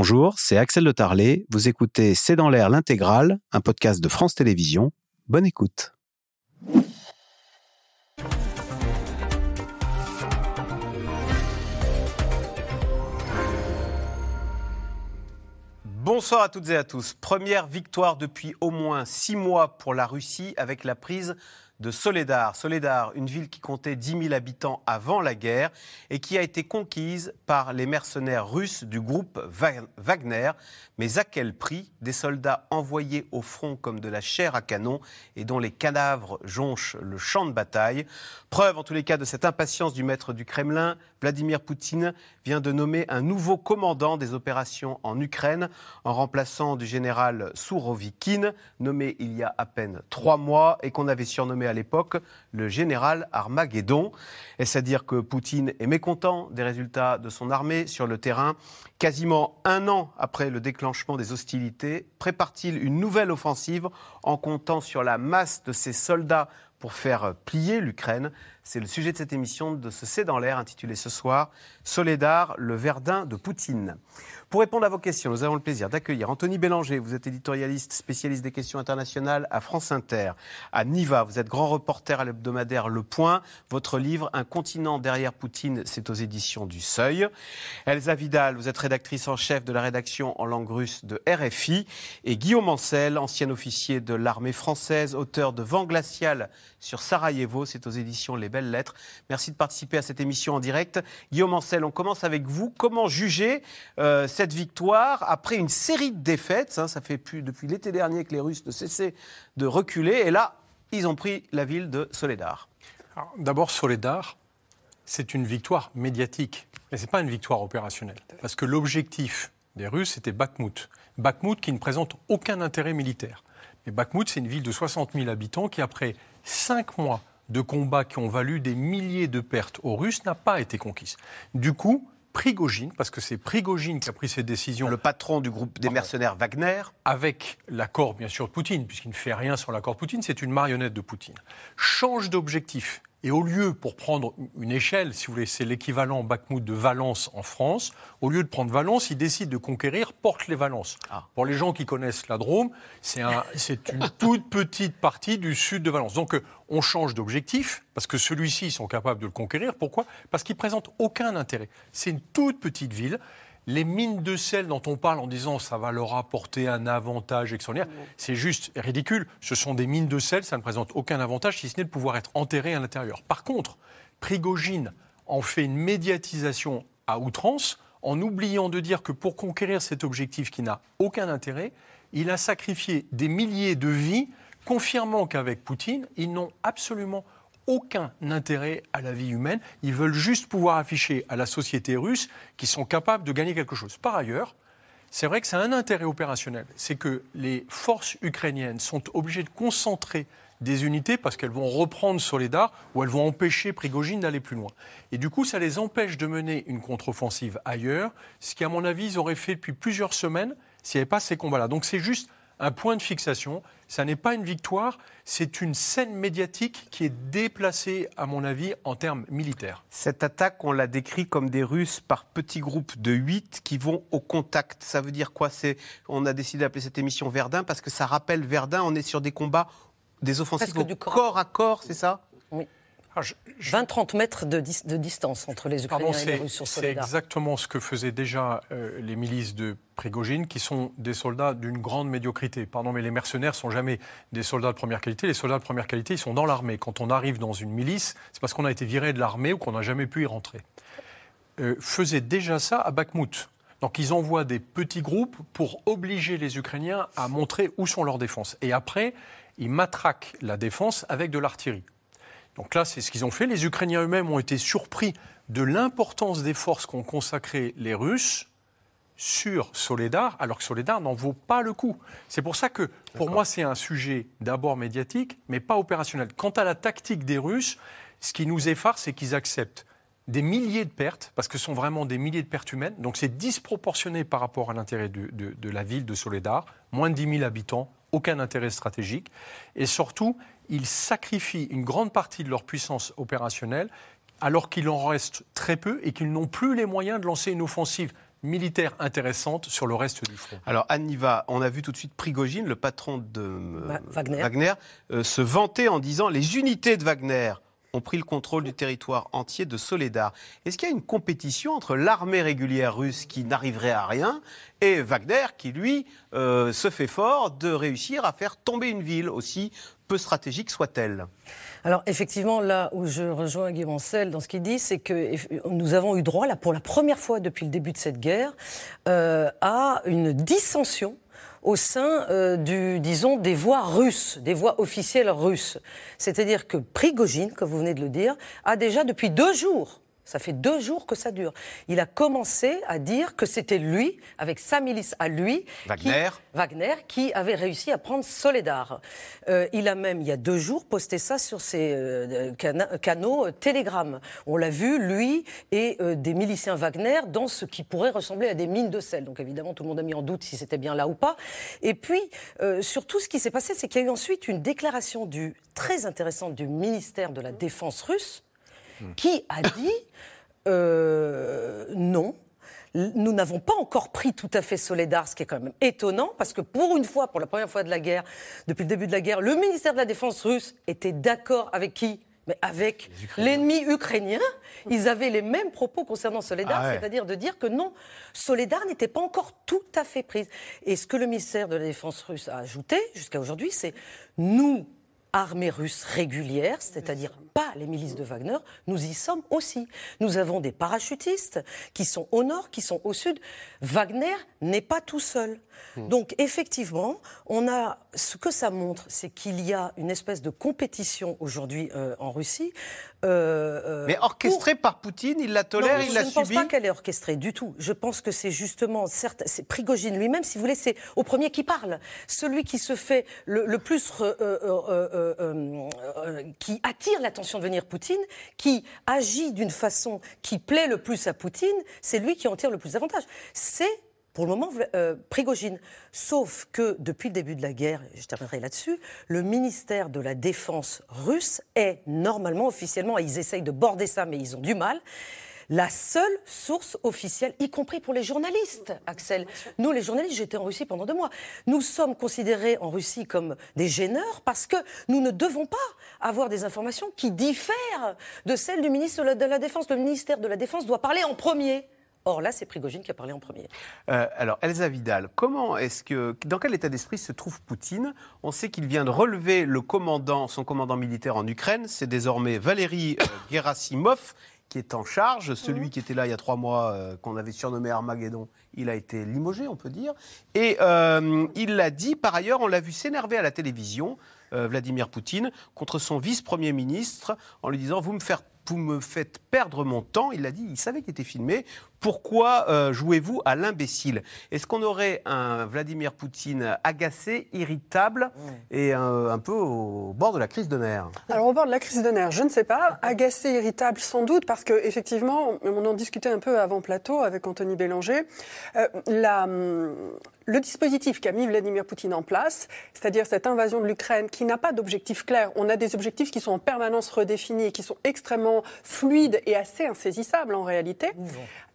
Bonjour, c'est Axel de Tarlet. Vous écoutez C'est dans l'air l'intégrale, un podcast de France Télévisions. Bonne écoute. Bonsoir à toutes et à tous. Première victoire depuis au moins six mois pour la Russie avec la prise de Soledar. Soledar, une ville qui comptait 10 000 habitants avant la guerre et qui a été conquise par les mercenaires russes du groupe Wagner. Mais à quel prix? Des soldats envoyés au front comme de la chair à canon et dont les cadavres jonchent le champ de bataille. Preuve en tous les cas de cette impatience du maître du Kremlin, Vladimir Poutine vient de nommer un nouveau commandant des opérations en Ukraine en remplaçant du général Sourovikine, nommé il y a à peine trois mois et qu'on avait surnommé à l'époque le général Armageddon. Est-ce à dire que Poutine est mécontent des résultats de son armée sur le terrain? Quasiment un an après le déclenchement des hostilités, prépare-t-il une nouvelle offensive en comptant sur la masse de ses soldats pour faire plier l'Ukraine? C'est le sujet de cette émission de ce C'est dans l'air intitulé ce soir Soledar, le Verdun de Poutine. Pour répondre à vos questions, nous avons le plaisir d'accueillir Anthony Bélanger. Vous êtes éditorialiste, spécialiste des questions internationales à France Inter. À Niva, vous êtes grand reporter à l'hebdomadaire Le Point. Votre livre Un continent derrière Poutine, c'est aux éditions du Seuil. Elsa Vidal, vous êtes rédactrice en chef de la rédaction en langue russe de RFI. Et Guillaume Ancel, ancien officier de l'armée française, auteur de Vent glacial sur Sarajevo, c'est aux éditions Les Belles Merci de participer à cette émission en direct. Guillaume Ancel, on commence avec vous. Comment juger euh, cette victoire après une série de défaites. Hein, ça fait plus, depuis l'été dernier que les Russes ne cessaient de reculer. Et là, ils ont pris la ville de Soledar. D'abord, Soledar, c'est une victoire médiatique, mais ce n'est pas une victoire opérationnelle. Parce que l'objectif des Russes, c'était Bakhmut. Bakhmut qui ne présente aucun intérêt militaire. Mais Bakhmut, c'est une ville de 60 000 habitants qui, après cinq mois de combats qui ont valu des milliers de pertes aux Russes, n'a pas été conquise. Du coup, Prigogine, parce que c'est Prigogine qui a pris cette décision. Le patron du groupe des mercenaires Wagner. Avec l'accord, bien sûr, de Poutine, puisqu'il ne fait rien sur l'accord de Poutine, c'est une marionnette de Poutine. Change d'objectif. Et au lieu, pour prendre une échelle, si vous voulez, c'est l'équivalent Bakhmut de Valence en France, au lieu de prendre Valence, il décide de conquérir Porte-les-Valences. Ah. Pour les gens qui connaissent la Drôme, c'est une toute petite partie du sud de Valence. Donc euh, on change d'objectif, parce que celui-ci, ils sont capables de le conquérir. Pourquoi? Parce qu'il ne présente aucun intérêt. C'est une toute petite ville les mines de sel dont on parle en disant ça va leur apporter un avantage extraordinaire, c'est juste ridicule. Ce sont des mines de sel, ça ne présente aucun avantage si ce n'est de pouvoir être enterré à l'intérieur. Par contre, Prigogine en fait une médiatisation à outrance en oubliant de dire que pour conquérir cet objectif qui n'a aucun intérêt, il a sacrifié des milliers de vies, confirmant qu'avec Poutine, ils n'ont absolument aucun intérêt à la vie humaine. Ils veulent juste pouvoir afficher à la société russe qu'ils sont capables de gagner quelque chose. Par ailleurs, c'est vrai que c'est un intérêt opérationnel. C'est que les forces ukrainiennes sont obligées de concentrer des unités parce qu'elles vont reprendre Soledar ou elles vont empêcher Prigogine d'aller plus loin. Et du coup, ça les empêche de mener une contre-offensive ailleurs, ce qui, à mon avis, ils auraient fait depuis plusieurs semaines s'il n'y avait pas ces combats-là. Donc c'est juste un point de fixation. Ça n'est pas une victoire, c'est une scène médiatique qui est déplacée, à mon avis, en termes militaires. Cette attaque, on l'a décrit comme des Russes par petits groupes de 8 qui vont au contact. Ça veut dire quoi? C'est, On a décidé d'appeler cette émission Verdun parce que ça rappelle Verdun. On est sur des combats, des offensives au corps à corps, c'est ça? Oui. 20-30 mètres de, distance entre les Ukrainiens et les Russes sur C'est exactement ce que faisaient déjà euh, les milices de Prigogine, qui sont des soldats d'une grande médiocrité. Pardon, mais les mercenaires sont jamais des soldats de première qualité. Les soldats de première qualité, ils sont dans l'armée. Quand on arrive dans une milice, c'est parce qu'on a été viré de l'armée ou qu'on n'a jamais pu y rentrer. Euh, faisaient déjà ça à Bakhmut. Donc ils envoient des petits groupes pour obliger les Ukrainiens à montrer où sont leurs défenses. Et après, ils matraquent la défense avec de l'artillerie. Donc là, c'est ce qu'ils ont fait. Les Ukrainiens eux-mêmes ont été surpris de l'importance des forces qu'ont consacrées les Russes sur Soledar, alors que Soledar n'en vaut pas le coup. C'est pour ça que, pour moi, c'est un sujet d'abord médiatique, mais pas opérationnel. Quant à la tactique des Russes, ce qui nous effare, c'est qu'ils acceptent des milliers de pertes, parce que ce sont vraiment des milliers de pertes humaines, donc c'est disproportionné par rapport à l'intérêt de, de, la ville de Soledar, moins de 10 000 habitants, aucun intérêt stratégique, et surtout, ils sacrifient une grande partie de leur puissance opérationnelle alors qu'il en reste très peu et qu'ils n'ont plus les moyens de lancer une offensive militaire intéressante sur le reste du front. Alors, Anniva, on a vu tout de suite Prigogine, le patron de euh, Wagner, Wagner euh, se vanter en disant les unités de Wagner ont pris le contrôle du territoire entier de Soledar. Est-ce qu'il y a une compétition entre l'armée régulière russe qui n'arriverait à rien et Wagner qui, lui, euh, se fait fort de réussir à faire tomber une ville, aussi peu stratégique soit-elle alors effectivement, là où je rejoins Guy Mancel dans ce qu'il dit, c'est que nous avons eu droit, là, pour la première fois depuis le début de cette guerre, euh, à une dissension au sein euh, du, disons, des voix russes, des voix officielles russes. C'est-à-dire que Prigogine, comme vous venez de le dire, a déjà depuis deux jours ça fait deux jours que ça dure. Il a commencé à dire que c'était lui, avec sa milice à lui, Wagner, qui, Wagner, qui avait réussi à prendre Soledar. Euh, il a même, il y a deux jours, posté ça sur ses euh, canaux euh, Telegram. On l'a vu, lui et des miliciens Wagner, dans ce qui pourrait ressembler à des mines de sel. Donc évidemment, tout le monde a mis en doute si c'était bien là ou pas. Et puis, surtout, ce qui s'est passé, c'est qu'il y a eu ensuite une déclaration du, très intéressante du ministère de la Défense russe, qui a dit euh, non. Nous n'avons pas encore pris tout à fait Soledar, ce qui est quand même étonnant, parce que pour une fois, pour la première fois de la guerre, depuis le début de la guerre, le ministère de la Défense russe était d'accord avec qui? Mais avec l'ennemi ukrainien, ils avaient les mêmes propos concernant Soledar, ah c'est-à-dire de dire que non, Soledar n'était pas encore tout à fait prise. Et ce que le ministère de la Défense russe a ajouté jusqu'à aujourd'hui, c'est nous armée russe régulière, c'est-à-dire pas les milices de Wagner, nous y sommes aussi. Nous avons des parachutistes qui sont au nord, qui sont au sud. Wagner n'est pas tout seul. Hmm. Donc effectivement, on a ce que ça montre, c'est qu'il y a une espèce de compétition aujourd'hui euh, en Russie. Euh, euh, Mais orchestrée par Poutine, il la tolère, il la subit. Je ne pense pas qu'elle est orchestrée du tout. Je pense que c'est justement, certes, c'est Prigogine lui-même, si vous voulez, c'est au premier qui parle, celui qui se fait le, plus, qui attire l'attention de venir Poutine, qui agit d'une façon qui plaît le plus à Poutine, c'est lui qui en tire le plus d'avantages. C'est pour le moment, euh, Prigogine. Sauf que depuis le début de la guerre, je terminerai là-dessus, le ministère de la Défense russe est normalement, officiellement, et ils essayent de border ça, mais ils ont du mal, la seule source officielle, y compris pour les journalistes, Axel. Nous, les journalistes, j'étais en Russie pendant deux mois. Nous sommes considérés en Russie comme des gêneurs parce que nous ne devons pas avoir des informations qui diffèrent de celles du ministre de la Défense. Le ministère de la Défense doit parler en premier. Or là, c'est Prigogine qui a parlé en premier. Euh, alors, Elsa Vidal, comment est-ce que, dans quel état d'esprit se trouve Poutine? On sait qu'il vient de relever le commandant, son commandant militaire en Ukraine. C'est désormais Valérie euh, Gerasimov qui est en charge. Celui mmh. qui était là il y a trois mois, euh, qu'on avait surnommé Armageddon, il a été limogé, on peut dire. Et il l'a dit, par ailleurs, on l'a vu s'énerver à la télévision, Vladimir Poutine, contre son vice-premier ministre, en lui disant Vous me faites vous me faites perdre mon temps. Il l'a dit, il savait qu'il était filmé. Pourquoi euh, jouez-vous à l'imbécile? Est-ce qu'on aurait un Vladimir Poutine agacé, irritable et un, peu au bord de la crise de nerfs? Alors au bord de la crise de nerfs, je ne sais pas. Agacé, irritable, sans doute, parce qu'effectivement, on en discutait un peu avant plateau avec Anthony Bélanger. Euh, la, hum, le dispositif qu'a mis Vladimir Poutine en place, c'est-à-dire cette invasion de l'Ukraine qui n'a pas d'objectif clair, on a des objectifs qui sont en permanence redéfinis, qui sont extrêmement fluides et assez insaisissables en réalité.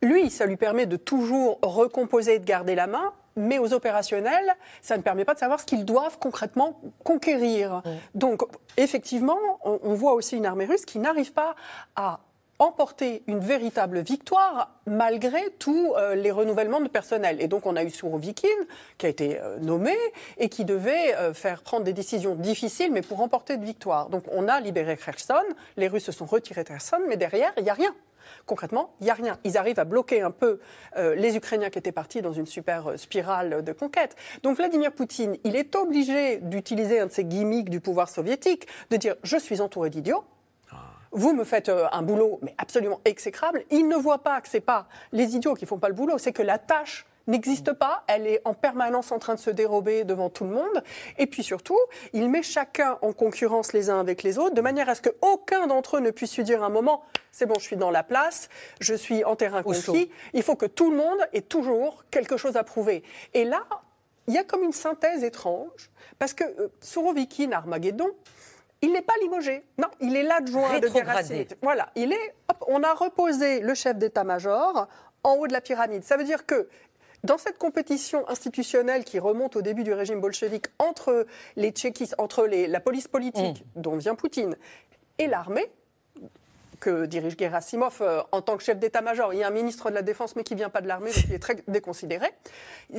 Lui, ça lui permet de toujours recomposer et de garder la main, mais aux opérationnels, ça ne permet pas de savoir ce qu'ils doivent concrètement conquérir. Donc, effectivement, on, voit aussi une armée russe qui n'arrive pas à emporter une véritable victoire malgré tous euh, les renouvellements de personnel. Et donc on a eu Sourovikine qui a été euh, nommé et qui devait euh, faire prendre des décisions difficiles mais pour remporter de victoire. Donc on a libéré Kherson, les Russes se sont retirés de Kherson, mais derrière il n'y a rien. Concrètement, il n'y a rien. Ils arrivent à bloquer un peu les Ukrainiens qui étaient partis dans une super spirale de conquête. Donc Vladimir Poutine, il est obligé d'utiliser un de ces gimmicks du pouvoir soviétique, de dire je suis entouré d'idiots, vous me faites euh, un boulot mais absolument exécrable. Il ne voit pas que c'est pas les idiots qui font pas le boulot, c'est que la tâche n'existe pas, elle est en permanence en train de se dérober devant tout le monde. Et puis surtout, il met chacun en concurrence les uns avec les autres, de manière à ce qu'aucun d'entre eux ne puisse lui dire un moment, c'est bon, je suis dans la place, je suis en terrain conquis. Il faut que tout le monde ait toujours quelque chose à prouver. Et là, il y a comme une synthèse étrange, parce que euh, Sourovikine, Armageddon, il n'est pas limogé. Non, il est l'adjoint de Rétrogradé. Voilà, il est. hop, on a reposé le chef d'état-major en haut de la pyramide. Ça veut dire que dans cette compétition institutionnelle qui remonte au début du régime bolchevique entre les tchéquistes, entre les- la police politique, dont vient Poutine, et l'armée, que dirige Gerasimov euh, en tant que chef d'état-major. Il y a un ministre de la Défense, mais qui vient pas de l'armée, donc il est très déconsidéré.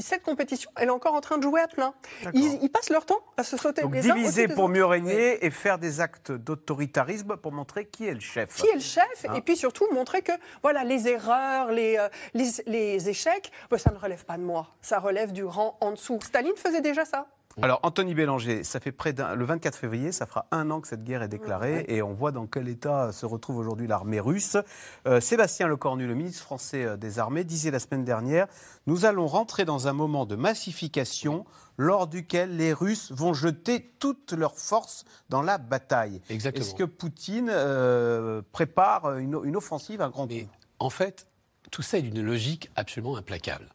Cette compétition, elle est encore en train de jouer à plein. Ils, ils passent leur temps à se sauter Donc les diviser pour mieux régner et faire des actes d'autoritarisme pour montrer qui est le chef. qui est le chef Hein et puis surtout montrer que voilà les erreurs, les, euh, les, les échecs, ben, ça ne relève pas de moi, ça relève du rang en dessous. Staline faisait déjà ça. Alors, Anthony Bélanger, ça fait près d'un. Le 24 février, ça fera un an que cette guerre est déclarée et on voit dans quel état se retrouve aujourd'hui l'armée russe. Euh, Sébastien Lecornu, le ministre français euh, des Armées, disait la semaine dernière Nous allons rentrer dans un moment de massification lors duquel les Russes vont jeter toutes leurs forces dans la bataille. Exactement. Est-ce que Poutine euh, prépare une, une offensive à grand Mais coup en fait, tout ça est d'une logique absolument implacable.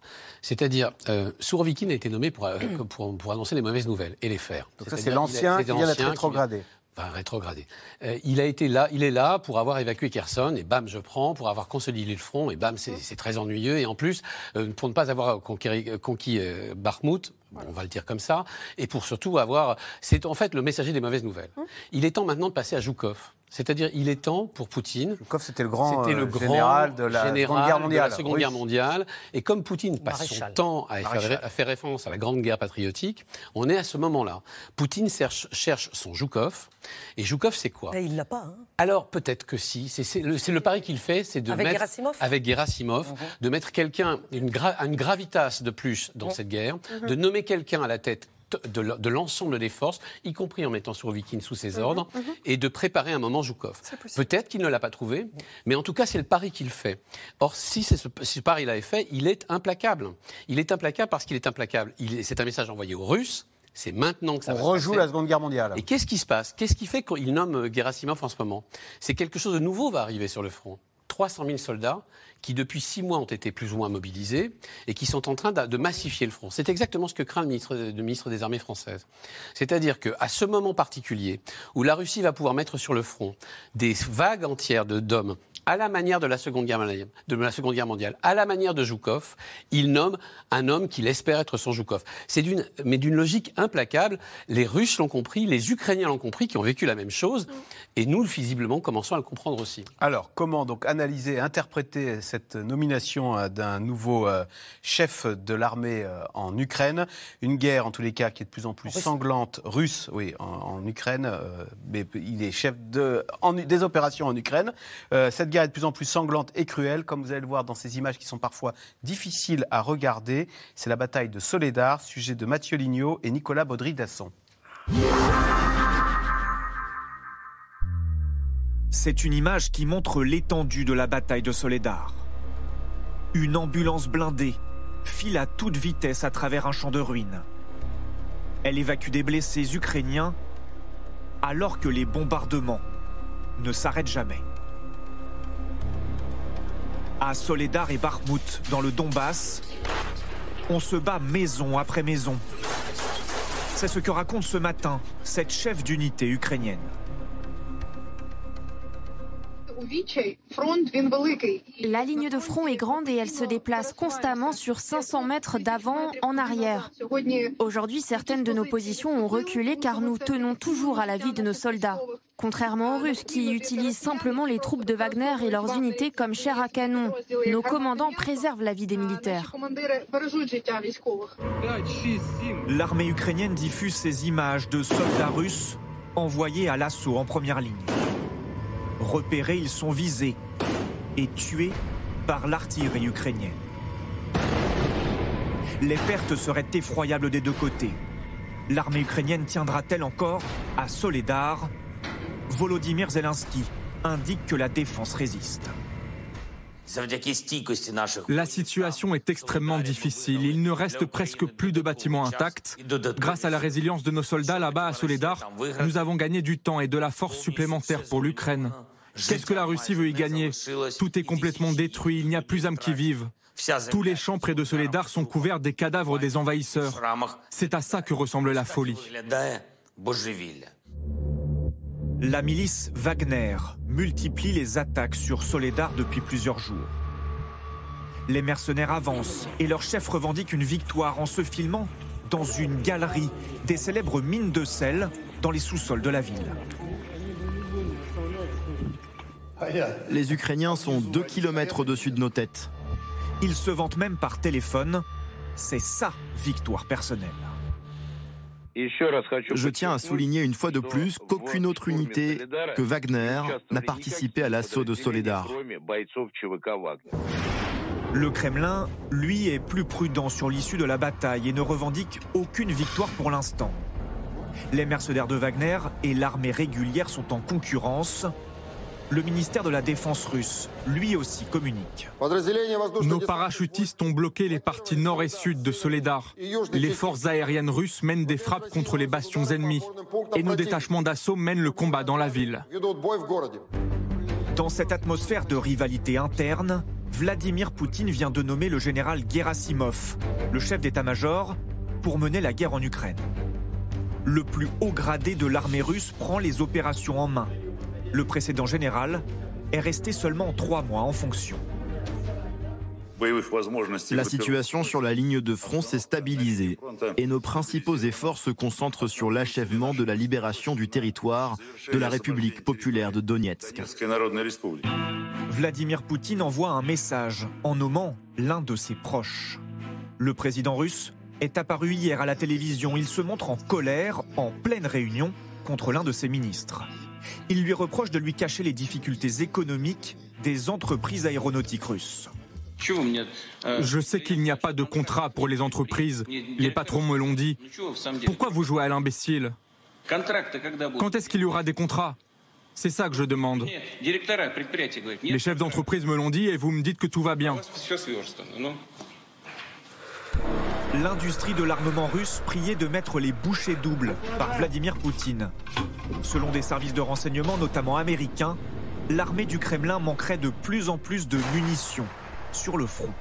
C'est-à-dire, euh, Sourovikine a été nommé pour, euh, pour, pour annoncer les mauvaises nouvelles et les faire. Donc ça, c'est l'ancien qui vient d'être rétrogradé. Enfin, rétrogradé. Euh, il a été là, il est là pour avoir évacué Kherson et bam, je prends pour avoir consolidé le front et bam, c'est c'est très ennuyeux et en plus euh, pour ne pas avoir conquéri- conquis euh, Bakhmut, on va le dire comme ça, et pour surtout avoir, c'est en fait le messager des mauvaises nouvelles. Il est temps maintenant de passer à Joukov. C'est-à-dire, il est temps pour Poutine Zhukov, c'était le grand c'était le euh, grand général de la général Seconde Guerre de mondiale. la Seconde russe. Guerre mondiale. Et comme Poutine passe Maréchal. son temps à faire, Maréchal. à faire référence à la Grande Guerre patriotique, on est à ce moment-là. Poutine cherche, cherche son Joukov. Et Joukov, c'est quoi? Mais il l'a pas. hein. alors peut-être que si. C'est c'est le, c'est le pari qu'il fait, c'est de Avec mettre Gerasimov Mhm. avec Gerasimov, de mettre quelqu'un une, gra- une gravitas de plus dans cette guerre, de nommer quelqu'un à la tête de l'ensemble des forces, y compris en mettant Sourovikine sous ses ordres, et de préparer un moment Joukov. Peut-être qu'il ne l'a pas trouvé, mais en tout cas, c'est le pari qu'il fait. Or, si c'est ce, si ce pari-là est fait, il est implacable. Il est implacable parce qu'il est implacable. Il est- C'est un message envoyé aux Russes. C'est maintenant que ça On va se rejoue passer. la Seconde Guerre mondiale. Et qu'est-ce qui se passe? Qu'est-ce qui fait qu'il nomme Gerasimov en ce moment? C'est quelque chose de nouveau va arriver sur le front. 300 000 soldats qui, depuis six mois, ont été plus ou moins mobilisés et qui sont en train de massifier le front. C'est exactement ce que craint le ministre, des Armées françaises. C'est-à-dire qu'à ce moment particulier, où la Russie va pouvoir mettre sur le front des vagues entières d'hommes, à la manière de la Seconde Guerre mondiale, de la Seconde Guerre mondiale, à la manière de Joukov, il nomme un homme qu'il espère être son Joukov. C'est d'une, mais d'une logique implacable. Les Russes l'ont compris, les Ukrainiens l'ont compris, qui ont vécu la même chose, et nous, visiblement, commençons à le comprendre aussi. Alors, comment donc analyser, interpréter cette nomination euh, d'un nouveau euh, chef de l'armée euh, en Ukraine Une guerre, en tous les cas, qui est de plus en plus sanglante, russe, oui, en, en Ukraine, euh, mais il est chef de, en- des opérations en Ukraine. Euh, cette guerre est de plus en plus sanglante et cruelle, comme vous allez le voir dans ces images qui sont parfois difficiles à regarder. C'est la bataille de Soledar, sujet de Mathieu Lignot et Nicolas Baudry-Dasson. C'est une image qui montre l'étendue de la bataille de Soledar. Une ambulance blindée file à toute vitesse à travers un champ de ruines. Elle évacue des blessés ukrainiens alors que les bombardements ne s'arrêtent jamais. À Soledar et Bakhmut, dans le Donbass, on se bat maison après maison. C'est ce que raconte ce matin cette chef d'unité ukrainienne. La ligne de front est grande et elle se déplace constamment sur 500 mètres d'avant en arrière. Aujourd'hui, certaines de nos positions ont reculé car nous tenons toujours à la vie de nos soldats. Contrairement aux Russes qui utilisent simplement les troupes de Wagner et leurs unités comme chair à canon, nos commandants préservent la vie des militaires. L'armée ukrainienne diffuse ces images de soldats russes envoyés à l'assaut en première ligne. Repérés, ils sont visés et tués par l'artillerie ukrainienne. Les pertes seraient effroyables des deux côtés. L'armée ukrainienne tiendra-t-elle encore à Soledar? Volodymyr Zelensky indique que la défense résiste. La situation est extrêmement difficile. Il ne reste presque plus de bâtiments intacts. Grâce à la résilience de nos soldats là-bas à Soledar, nous avons gagné du temps et de la force supplémentaire pour l'Ukraine. Qu'est-ce que la Russie veut y gagner? Tout est complètement détruit, il n'y a plus âme qui vivent. Tous les champs près de Soledar sont couverts des cadavres des envahisseurs. C'est à ça que ressemble la folie. La milice Wagner multiplie les attaques sur Soledar depuis plusieurs jours. Les mercenaires avancent et leur chef revendique une victoire en se filmant dans une galerie des célèbres mines de sel dans les sous-sols de la ville. Les Ukrainiens sont deux kilomètres au-dessus de nos têtes. Ils se vantent même par téléphone. C'est sa victoire personnelle. Je tiens à souligner une fois de plus qu'aucune autre unité que Wagner n'a participé à l'assaut de Soledar. Le Kremlin, lui, est plus prudent sur l'issue de la bataille et ne revendique aucune victoire pour l'instant. Les mercenaires de Wagner et l'armée régulière sont en concurrence. Le ministère de la Défense russe, lui aussi, communique. Nos parachutistes ont bloqué les parties nord et sud de Soledar. Les forces aériennes russes mènent des frappes contre les bastions ennemis. Et nos détachements d'assaut mènent le combat dans la ville. Dans cette atmosphère de rivalité interne, Vladimir Poutine vient de nommer le général Gerasimov, le chef d'état-major, pour mener la guerre en Ukraine. Le plus haut gradé de l'armée russe prend les opérations en main. Le précédent général est resté seulement trois mois en fonction. La situation sur la ligne de front s'est stabilisée et nos principaux efforts se concentrent sur l'achèvement de la libération du territoire de la République populaire de Donetsk. Vladimir Poutine envoie un message en nommant l'un de ses proches. Le président russe est apparu hier à la télévision. Il se montre en colère en pleine réunion contre l'un de ses ministres. Il lui reproche de lui cacher les difficultés économiques des entreprises aéronautiques russes. Je sais qu'il n'y a pas de contrat pour les entreprises. Les patrons me l'ont dit. Pourquoi vous jouez à l'imbécile? Quand est-ce qu'il y aura des contrats? C'est ça que je demande. Les chefs d'entreprise me l'ont dit et vous me dites que tout va bien. L'industrie de l'armement russe priait de mettre les bouchées doubles par Vladimir Poutine. Selon des services de renseignement, notamment américains, l'armée du Kremlin manquerait de plus en plus de munitions sur le front.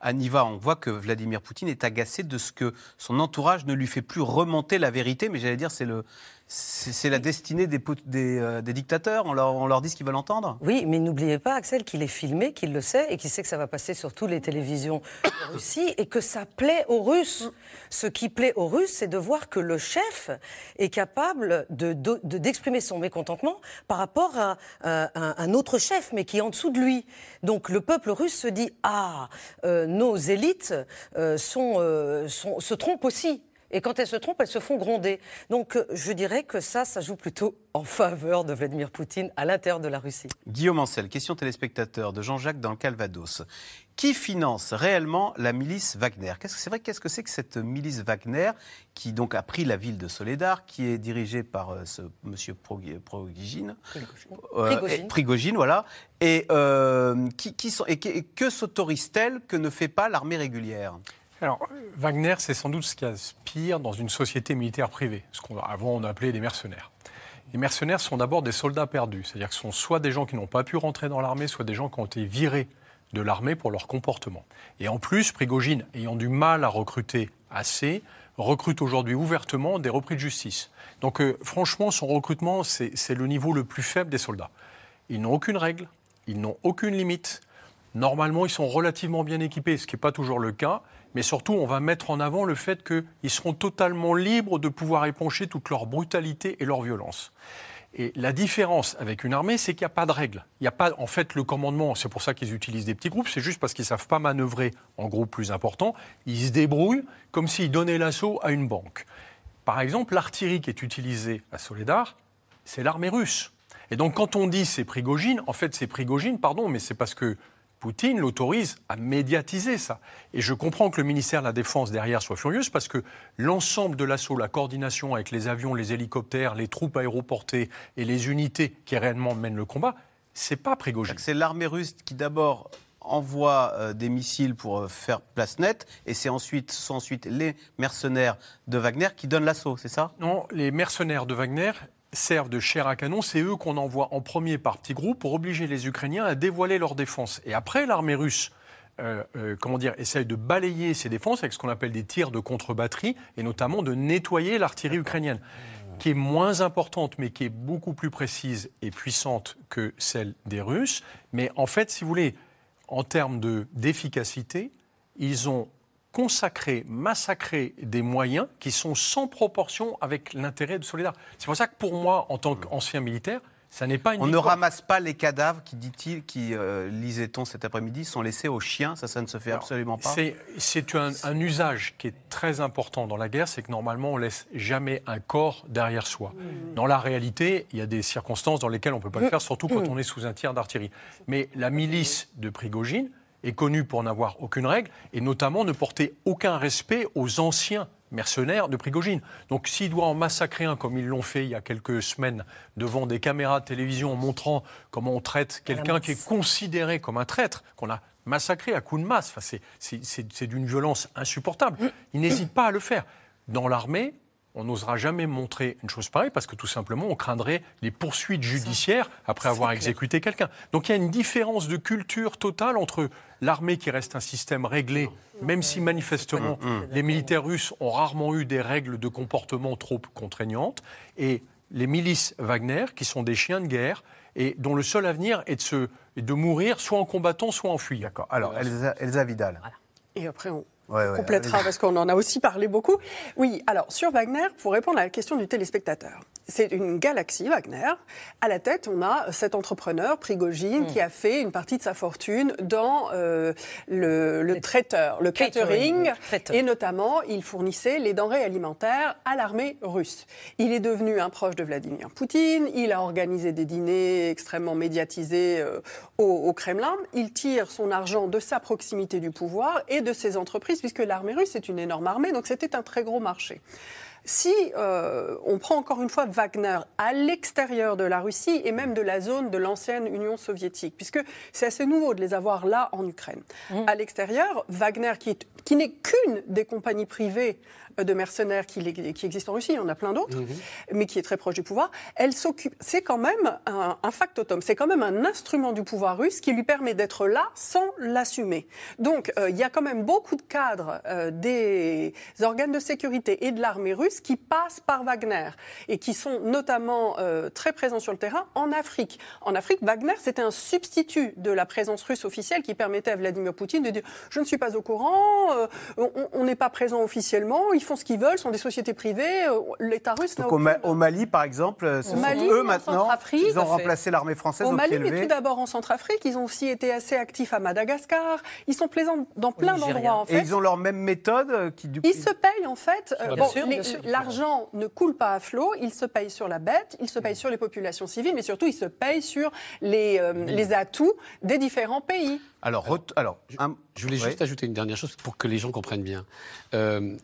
Aniva, on voit que Vladimir Poutine est agacé de ce que son entourage ne lui fait plus remonter la vérité, mais j'allais dire c'est le c'est la destinée des, des, euh, des dictateurs. On leur, on leur, dit ce qu'ils veulent entendre? Oui, mais n'oubliez pas, Axel, qu'il est filmé, qu'il le sait et qu'il sait que ça va passer sur toutes les télévisions de Russie et que ça plaît aux Russes. Ce qui plaît aux Russes, c'est de voir que le chef est capable d'exprimer de, de, son mécontentement par rapport à, à, à, un autre chef, mais qui est en dessous de lui. Donc le peuple russe se dit Ah, euh, nos élites euh, sont, sont, se trompent aussi. Et quand elles se trompent, elles se font gronder. Donc je dirais que ça, ça joue plutôt en faveur de Vladimir Poutine à l'intérieur de la Russie. Guillaume Ancel, question téléspectateur de Jean-Jacques dans le Calvados. Qui finance réellement la milice Wagner? C'est vrai Qu'est-ce que c'est que cette milice Wagner qui donc a pris la ville de Soledar, qui est dirigée par euh, ce monsieur Prigogine, Prigogine. Euh, Prigogine, voilà, et, euh, qui, qui sont, et que, que s'autorise-t-elle que ne fait pas l'armée régulière? Alors, Wagner, c'est sans doute ce qui aspire dans une société militaire privée, ce qu'avant on appelait des mercenaires. Les mercenaires sont d'abord des soldats perdus, c'est-à-dire que ce sont soit des gens qui n'ont pas pu rentrer dans l'armée, soit des gens qui ont été virés de l'armée pour leur comportement. Et en plus, Prigogine, ayant du mal à recruter assez, recrute aujourd'hui ouvertement des repris de justice. Donc euh, franchement, son recrutement, c'est le niveau le plus faible des soldats. Ils n'ont aucune règle, ils n'ont aucune limite. Normalement, ils sont relativement bien équipés, ce qui n'est pas toujours le cas. Mais surtout, on va mettre en avant le fait qu'ils seront totalement libres de pouvoir épancher toute leur brutalité et leur violence. Et la différence avec une armée, c'est qu'il n'y a pas de règles. Il n'y a pas, en fait, le commandement, c'est pour ça qu'ils utilisent des petits groupes, c'est juste parce qu'ils ne savent pas manœuvrer en groupe plus important. Ils se débrouillent comme s'ils donnaient l'assaut à une banque. Par exemple, l'artillerie qui est utilisée à Soledar, c'est l'armée russe. Et donc, quand on dit c'est Prigogine, en fait, c'est Prigogine, pardon, mais c'est parce que Poutine l'autorise à médiatiser ça. Et je comprends que le ministère de la Défense derrière soit furieux parce que l'ensemble de l'assaut, la coordination avec les avions, les hélicoptères, les troupes aéroportées et les unités qui réellement mènent le combat, c'est pas Prigogine. C'est l'armée russe qui d'abord envoie euh, des missiles pour euh, faire place nette, et c'est ensuite, sont ensuite les mercenaires de Wagner qui donnent l'assaut, c'est ça? Non, les mercenaires de Wagner servent de chair à canon, c'est eux qu'on envoie en premier par petits groupes pour obliger les Ukrainiens à dévoiler leur défense. Et après, l'armée russe euh, euh, comment dire, essaye de balayer ces défenses avec ce qu'on appelle des tirs de contre-batterie et notamment de nettoyer l'artillerie ukrainienne. qui est moins importante, mais qui est beaucoup plus précise et puissante que celle des Russes. Mais en fait, si vous voulez, en termes de- d'efficacité, ils ont consacré, massacré des moyens qui sont sans proportion avec l'intérêt de Soledad. C'est pour ça que pour moi, en tant qu'ancien militaire, ça n'est pas une On ne ramasse pas les cadavres qui, dit-il, qui euh, lisait-on cet après-midi, sont laissés aux chiens. Ça, ça ne se fait absolument pas. C'est- C'est un, un usage qui est très important dans la guerre, c'est que normalement on laisse jamais un corps derrière soi. Dans la réalité, il y a des circonstances dans lesquelles on ne peut pas le faire, surtout quand on est sous un tir d'artillerie. Mais la milice de Prigogine est connue pour n'avoir aucune règle et notamment ne porter aucun respect aux anciens mercenaires de Prigogine. Donc s'il doit en massacrer un comme ils l'ont fait il y a quelques semaines devant des caméras de télévision en montrant comment on traite quelqu'un qui est considéré comme un traître, qu'on a massacré à coups de masse, enfin, c'est- d'une violence insupportable, il n'hésite pas à le faire. Dans l'armée, on n'osera jamais montrer une chose pareille parce que tout simplement on craindrait les poursuites judiciaires après avoir exécuté quelqu'un. Donc il y a une différence de culture totale entre l'armée qui reste un système réglé, même si manifestement les militaires russes ont rarement eu des règles de comportement trop contraignantes, et les milices Wagner qui sont des chiens de guerre et dont le seul avenir est de, se, est de mourir soit en combattant, soit en fuyant. D'accord. Alors, Elsa, Elsa Vidal. Et après, on Ouais, ouais, complétera parce qu'on en a aussi parlé beaucoup. Oui, alors sur Wagner, pour répondre à la question du téléspectateur, c'est une galaxie Wagner. À la tête, on a cet entrepreneur, Prigogine, qui a fait une partie de sa fortune dans euh, le, le traiteur, le catering, et notamment, il fournissait les denrées alimentaires à l'armée russe. Il est devenu un proche de Vladimir Poutine, il a organisé des dîners extrêmement médiatisés euh, au, au Kremlin, il tire son argent de sa proximité du pouvoir et de ses entreprises, puisque l'armée russe est une énorme armée, donc c'était un très gros marché. Si euh, on prend encore une fois Wagner à l'extérieur de la Russie et même de la zone de l'ancienne Union soviétique, puisque c'est assez nouveau de les avoir là en Ukraine. À l'extérieur, Wagner, qui, est- qui n'est qu'une des compagnies privées de mercenaires qui, qui existent en Russie, il y en a plein d'autres, mais qui est très proche du pouvoir, elle s'occupe. C'est quand même un, un factotum, c'est quand même un instrument du pouvoir russe qui lui permet d'être là sans l'assumer. Donc euh, il y a quand même beaucoup de cadres euh, des organes de sécurité et de l'armée russe qui passent par Wagner et qui sont notamment euh, très présents sur le terrain en Afrique. En Afrique, Wagner, c'était un substitut de la présence russe officielle qui permettait à Vladimir Poutine de dire je ne suis pas au courant, euh, on- n'est pas présent officiellement, ils font ce qu'ils veulent, sont des sociétés privées, euh, l'État russe n'a Donc au, aucune- Ma- au Mali, par exemple, ce Au sont eux en maintenant, ils ont remplacé l'armée française Au au, Mali, mais tout d'abord en Centrafrique, ils ont aussi été assez actifs à Madagascar. Ils sont présents dans plein d'endroits en Et fait. ils ont leur même méthode euh, qui du coup. Ils se payent en fait. euh, Bien bon. L'argent ne coule pas à flot. Ils se payent sur la bête, ils se payent sur les populations civiles, mais surtout ils se payent sur les, euh, les atouts des différents pays. Alors, alors un- Je voulais Ouais. juste ajouter une dernière chose pour que les gens comprennent bien. Euh,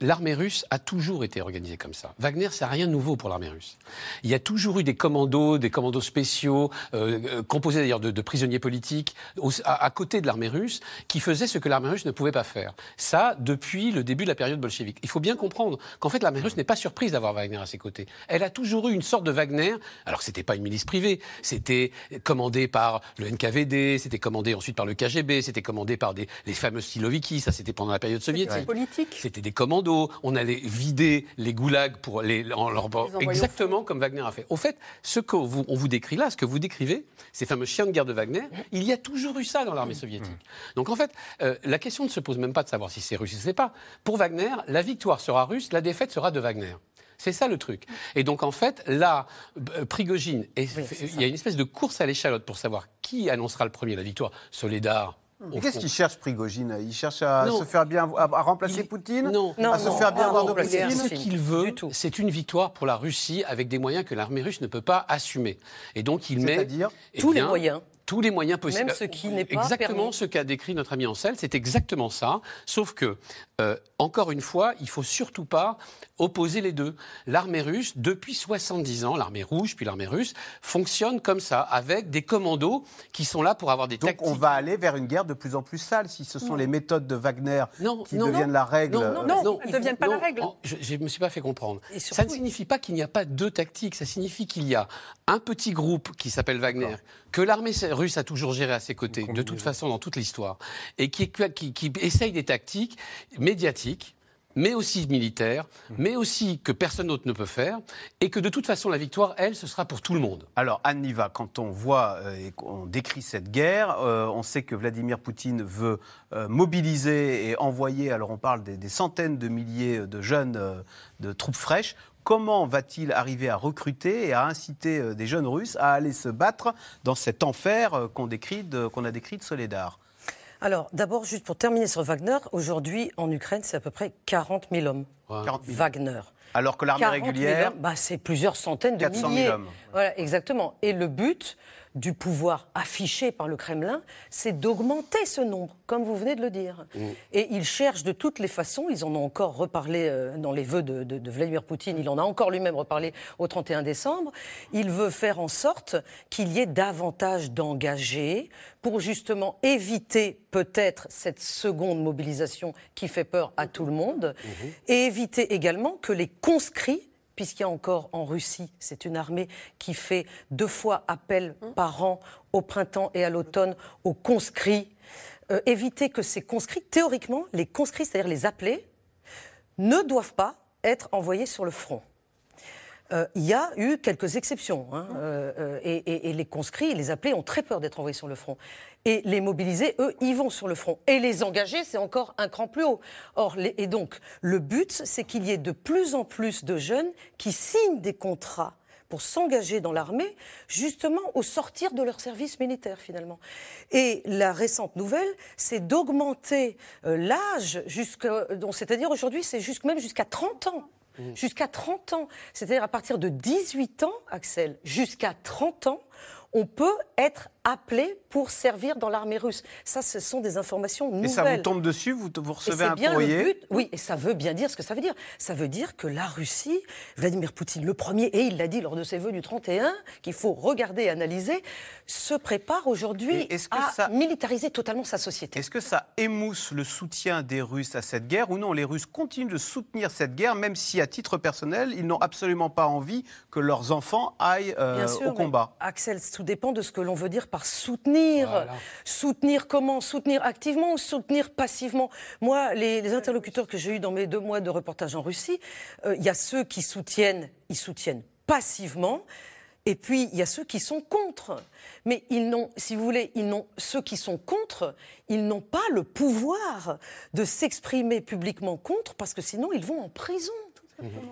L'armée russe a toujours été organisée comme ça. Wagner, c'est rien de nouveau pour l'armée russe. Il y a toujours eu des commandos, des commandos spéciaux, euh, euh, composés d'ailleurs de, de prisonniers politiques, au- à, à côté de l'armée russe, qui faisaient ce que l'armée russe ne pouvait pas faire. Ça, depuis le début de la période bolchevique. Il faut bien comprendre qu'en fait, l'armée russe n'est pas surprise d'avoir Wagner à ses côtés. Elle a toujours eu une sorte de Wagner. Alors, c'était pas une milice privée, c'était commandé par le NKVD, c'était commandé ensuite par le KGB, c'était commandé par des, les fameux Siloviki, ça c'était pendant la période soviétique. Politique. C'était des commandos. On allait vider les goulags pour les, en leur exactement comme Wagner a fait. Au fait, ce qu'on vous, vous décrit là, ce que vous décrivez, ces fameux chiens de guerre de Wagner, il y a toujours eu ça dans l'armée soviétique. Donc en fait, euh, la question ne se pose même pas de savoir si c'est russe ou c'est pas. Pour Wagner, la victoire sera russe, la défaite sera de Wagner. C'est ça le truc. Et donc en fait, là, euh, Prigogine, il y a une espèce de course à l'échalote pour savoir qui annoncera le premier la victoire. Soledar. Qu'est-ce qu'il cherche, Prigogine? Il cherche à Non. se faire bien, à, à remplacer Il- Poutine? Non. Non, À se non, faire bien voir de Poutine? Ce qu'il veut, c'est une victoire pour la Russie avec des moyens que l'armée russe ne peut pas assumer. Et donc il met C'est-à-dire eh Tous les moyens. Tous les moyens possibles. Même ce qui n'est pas Exactement permis. ce qu'a décrit notre ami Ansel, c'est exactement ça. Sauf que, euh, encore une fois, il faut surtout pas opposer les deux. L'armée russe, depuis 70 ans, l'armée rouge puis l'armée russe, fonctionne comme ça, avec des commandos qui sont là pour avoir des Donc tactiques. on va aller vers une guerre de plus en plus sale si ce sont les méthodes de Wagner Non, qui non, deviennent non. la règle. Non, euh, non, ne deviennent pas la non, règle. Je ne me suis pas fait comprendre. Surtout, ça ne signifie pas qu'il n'y a pas deux tactiques. Ça signifie qu'il y a un petit groupe qui s'appelle Wagner, que l'armée russe a toujours géré à ses côtés, de toute façon dans toute l'histoire, et qui, qui, qui essaye des tactiques médiatiques mais aussi militaire, mais aussi que personne d'autre ne peut faire, et que de toute façon, la victoire, elle, ce sera pour tout le monde. Alors, Anne Niva, quand on voit euh, et qu'on décrit cette guerre, euh, on sait que Vladimir Poutine veut euh, mobiliser et envoyer, alors on parle des, des centaines de milliers de jeunes euh, de troupes fraîches. Comment va-t-il arriver à recruter et à inciter euh, des jeunes Russes à aller se battre dans cet enfer euh, qu'on a décrit de Soledar? Alors, d'abord, juste pour terminer sur Wagner, aujourd'hui, en Ukraine, c'est à peu près 40 000 hommes. 40 000. Wagner. Alors que l'armée 40 000 régulière, bah, c'est plusieurs centaines de 400 000 milliers. hommes. Voilà, exactement. Et le but du pouvoir affiché par le Kremlin, c'est d'augmenter ce nombre, comme vous venez de le dire. Et ils cherchent de toutes les façons, ils en ont encore reparlé euh, dans les vœux de, de- de Vladimir Poutine, il en a encore lui-même reparlé au 31 décembre, il veut faire en sorte qu'il y ait davantage d'engagés pour justement éviter peut-être cette seconde mobilisation qui fait peur à tout le monde, et éviter également que les conscrits puisqu'il y a encore en Russie, c'est une armée qui fait deux fois appel par an au printemps et à l'automne aux conscrits. Euh, éviter que ces conscrits, théoriquement, les conscrits, c'est-à-dire les appelés, ne doivent pas être envoyés sur le front. Euh, il y a eu quelques exceptions. hein, euh, euh, et, et- et les conscrits, les appelés ont très peur d'être envoyés sur le front. Et les mobilisés, eux, y vont sur le front. Et les engagés, c'est encore un cran plus haut. Or, les- et donc, le but, c'est qu'il y ait de plus en plus de jeunes qui signent des contrats pour s'engager dans l'armée, justement au sortir de leur service militaire, finalement. Et la récente nouvelle, c'est d'augmenter euh, l'âge, c'est-à-dire aujourd'hui, c'est jusqu- même jusqu'à 30 ans. Jusqu'à 30 ans. C'est-à-dire à partir de 18 ans, Axel, jusqu'à 30 ans, on peut être appelé pour servir dans l'armée russe. Ça, ce sont des informations nouvelles. et ça vous tombe dessus, vous, vous Et recevez c'est un bien courrier. le but. Oui, et ça veut bien dire ce que ça veut dire. Ça veut dire que la Russie, Vladimir Poutine, le premier, et il l'a dit lors de ses vœux du 31, qu'il faut regarder et analyser, se prépare aujourd'hui Et à ça- militariser totalement sa société. Est-ce que ça émousse le soutien des Russes à cette guerre ou non? Les Russes continuent de soutenir cette guerre, même si à titre personnel, ils n'ont absolument pas envie que leurs enfants aillent euh, sûr, au combat. Axel, tout dépend de ce que l'on veut dire par soutenir. Voilà. Soutenir comment Soutenir activement ou soutenir passivement Moi, les, les interlocuteurs que j'ai eus dans mes deux mois de reportage en Russie, euh, il y a ceux qui soutiennent, ils soutiennent passivement. Et puis, il y a ceux qui sont contre. Mais ils n'ont, si vous voulez, ils n'ont, ceux qui sont contre, ils n'ont pas le pouvoir de s'exprimer publiquement contre, parce que sinon, ils vont en prison.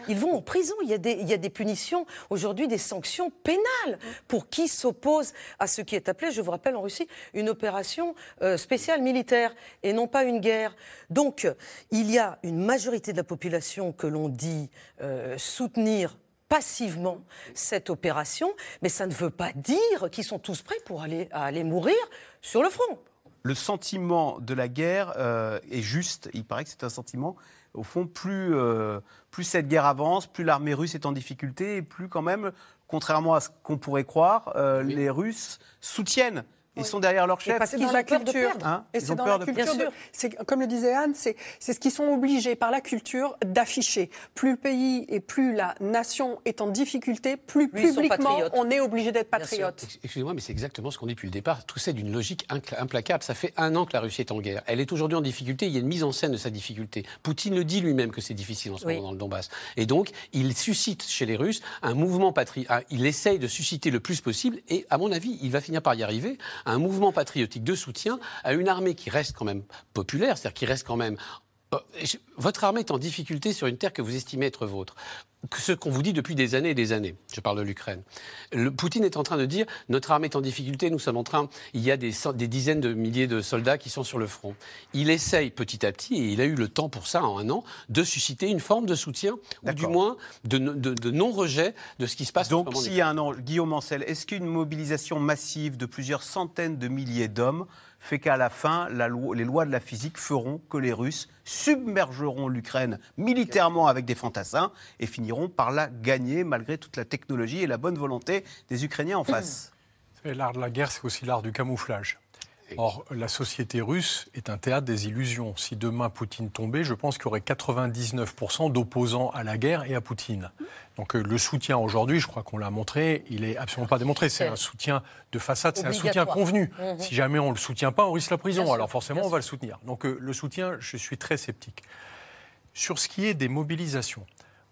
Ils vont en prison. Il y a des, punitions, aujourd'hui des sanctions pénales pour qui s'oppose à ce qui est appelé, je vous rappelle en Russie, une opération euh, spéciale militaire et non pas une guerre. Donc il y a une majorité de la population que l'on dit euh, soutenir passivement cette opération, mais ça ne veut pas dire qu'ils sont tous prêts pour aller, à aller mourir sur le front. Le sentiment de la guerre euh, est juste. Il paraît que c'est un sentiment, au fond, plus, euh, plus cette guerre avance, plus l'armée russe est en difficulté, et plus quand même, contrairement à ce qu'on pourrait croire, euh, les Russes soutiennent. Ils sont derrière leur chef. parce C'est qu'ils ont la de culture. perdre. Hein et Ils c'est ont dans peur la de- culture. Bien de- sûr. c'est comme le disait Anne, c'est c'est ce qu'ils sont obligés par la culture d'afficher. Plus le pays et plus la nation est en difficulté, plus publiquement patriotes. on est obligé d'être patriote. Ex- Excusez-moi, mais c'est exactement ce qu'on dit depuis le départ. Tout ça est d'une logique implacable. Ça fait un an que la Russie est en guerre. Elle est aujourd'hui en difficulté. Il y a une mise en scène de sa difficulté. Poutine le dit lui-même que c'est difficile en ce Oui. moment dans le Donbass. Et donc, il suscite chez les Russes un mouvement patriotique. Il essaye de susciter le plus possible. Et à mon avis, il va finir par y arriver. Un mouvement patriotique de soutien à une armée qui reste quand même populaire, c'est-à-dire qui reste quand même Votre armée est en difficulté sur une terre que vous estimez être vôtre. Ce qu'on vous dit depuis des années et des années. Je parle de l'Ukraine. Poutine est en train de dire notre armée est en difficulté, nous sommes en train. Il y a des, dizaines de milliers de soldats qui sont sur le front. Il essaye petit à petit, et il a eu le temps pour ça en un an, de susciter une forme de soutien, ou du moins de, ne- de- de non-rejet de ce qui se passe Donc, s'il y a un an, Guillaume Ancel, est-ce qu'une mobilisation massive de plusieurs centaines de milliers d'hommes fait qu'à la fin, les lois de la physique feront que les Russes submergeront l'Ukraine militairement avec des fantassins et finiront par la gagner malgré toute la technologie et la bonne volonté des Ukrainiens en face L'art de la guerre, c'est aussi l'art du camouflage. Or, la société russe est un théâtre des illusions. Si demain Poutine tombait, je pense qu'il y aurait 99% d'opposants à la guerre et à Poutine. Donc euh, le soutien aujourd'hui, je crois qu'on l'a montré, il est absolument pas démontré. C'est un soutien de façade, c'est un soutien convenu. Mhm. Si jamais on ne le soutient pas, on risque la prison. Bien sûr, Alors forcément, on va le soutenir. Donc euh, le soutien, je suis très sceptique. Sur ce qui est des mobilisations,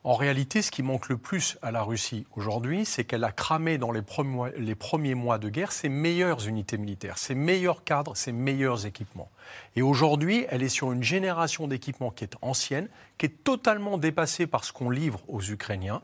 en réalité, ce qui manque le plus à la Russie aujourd'hui, c'est qu'elle a cramé dans les premiers, mois, de guerre ses meilleures unités militaires, ses meilleurs cadres, ses meilleurs équipements. Et aujourd'hui, elle est sur une génération d'équipements qui est ancienne, qui est totalement dépassée par ce qu'on livre aux Ukrainiens.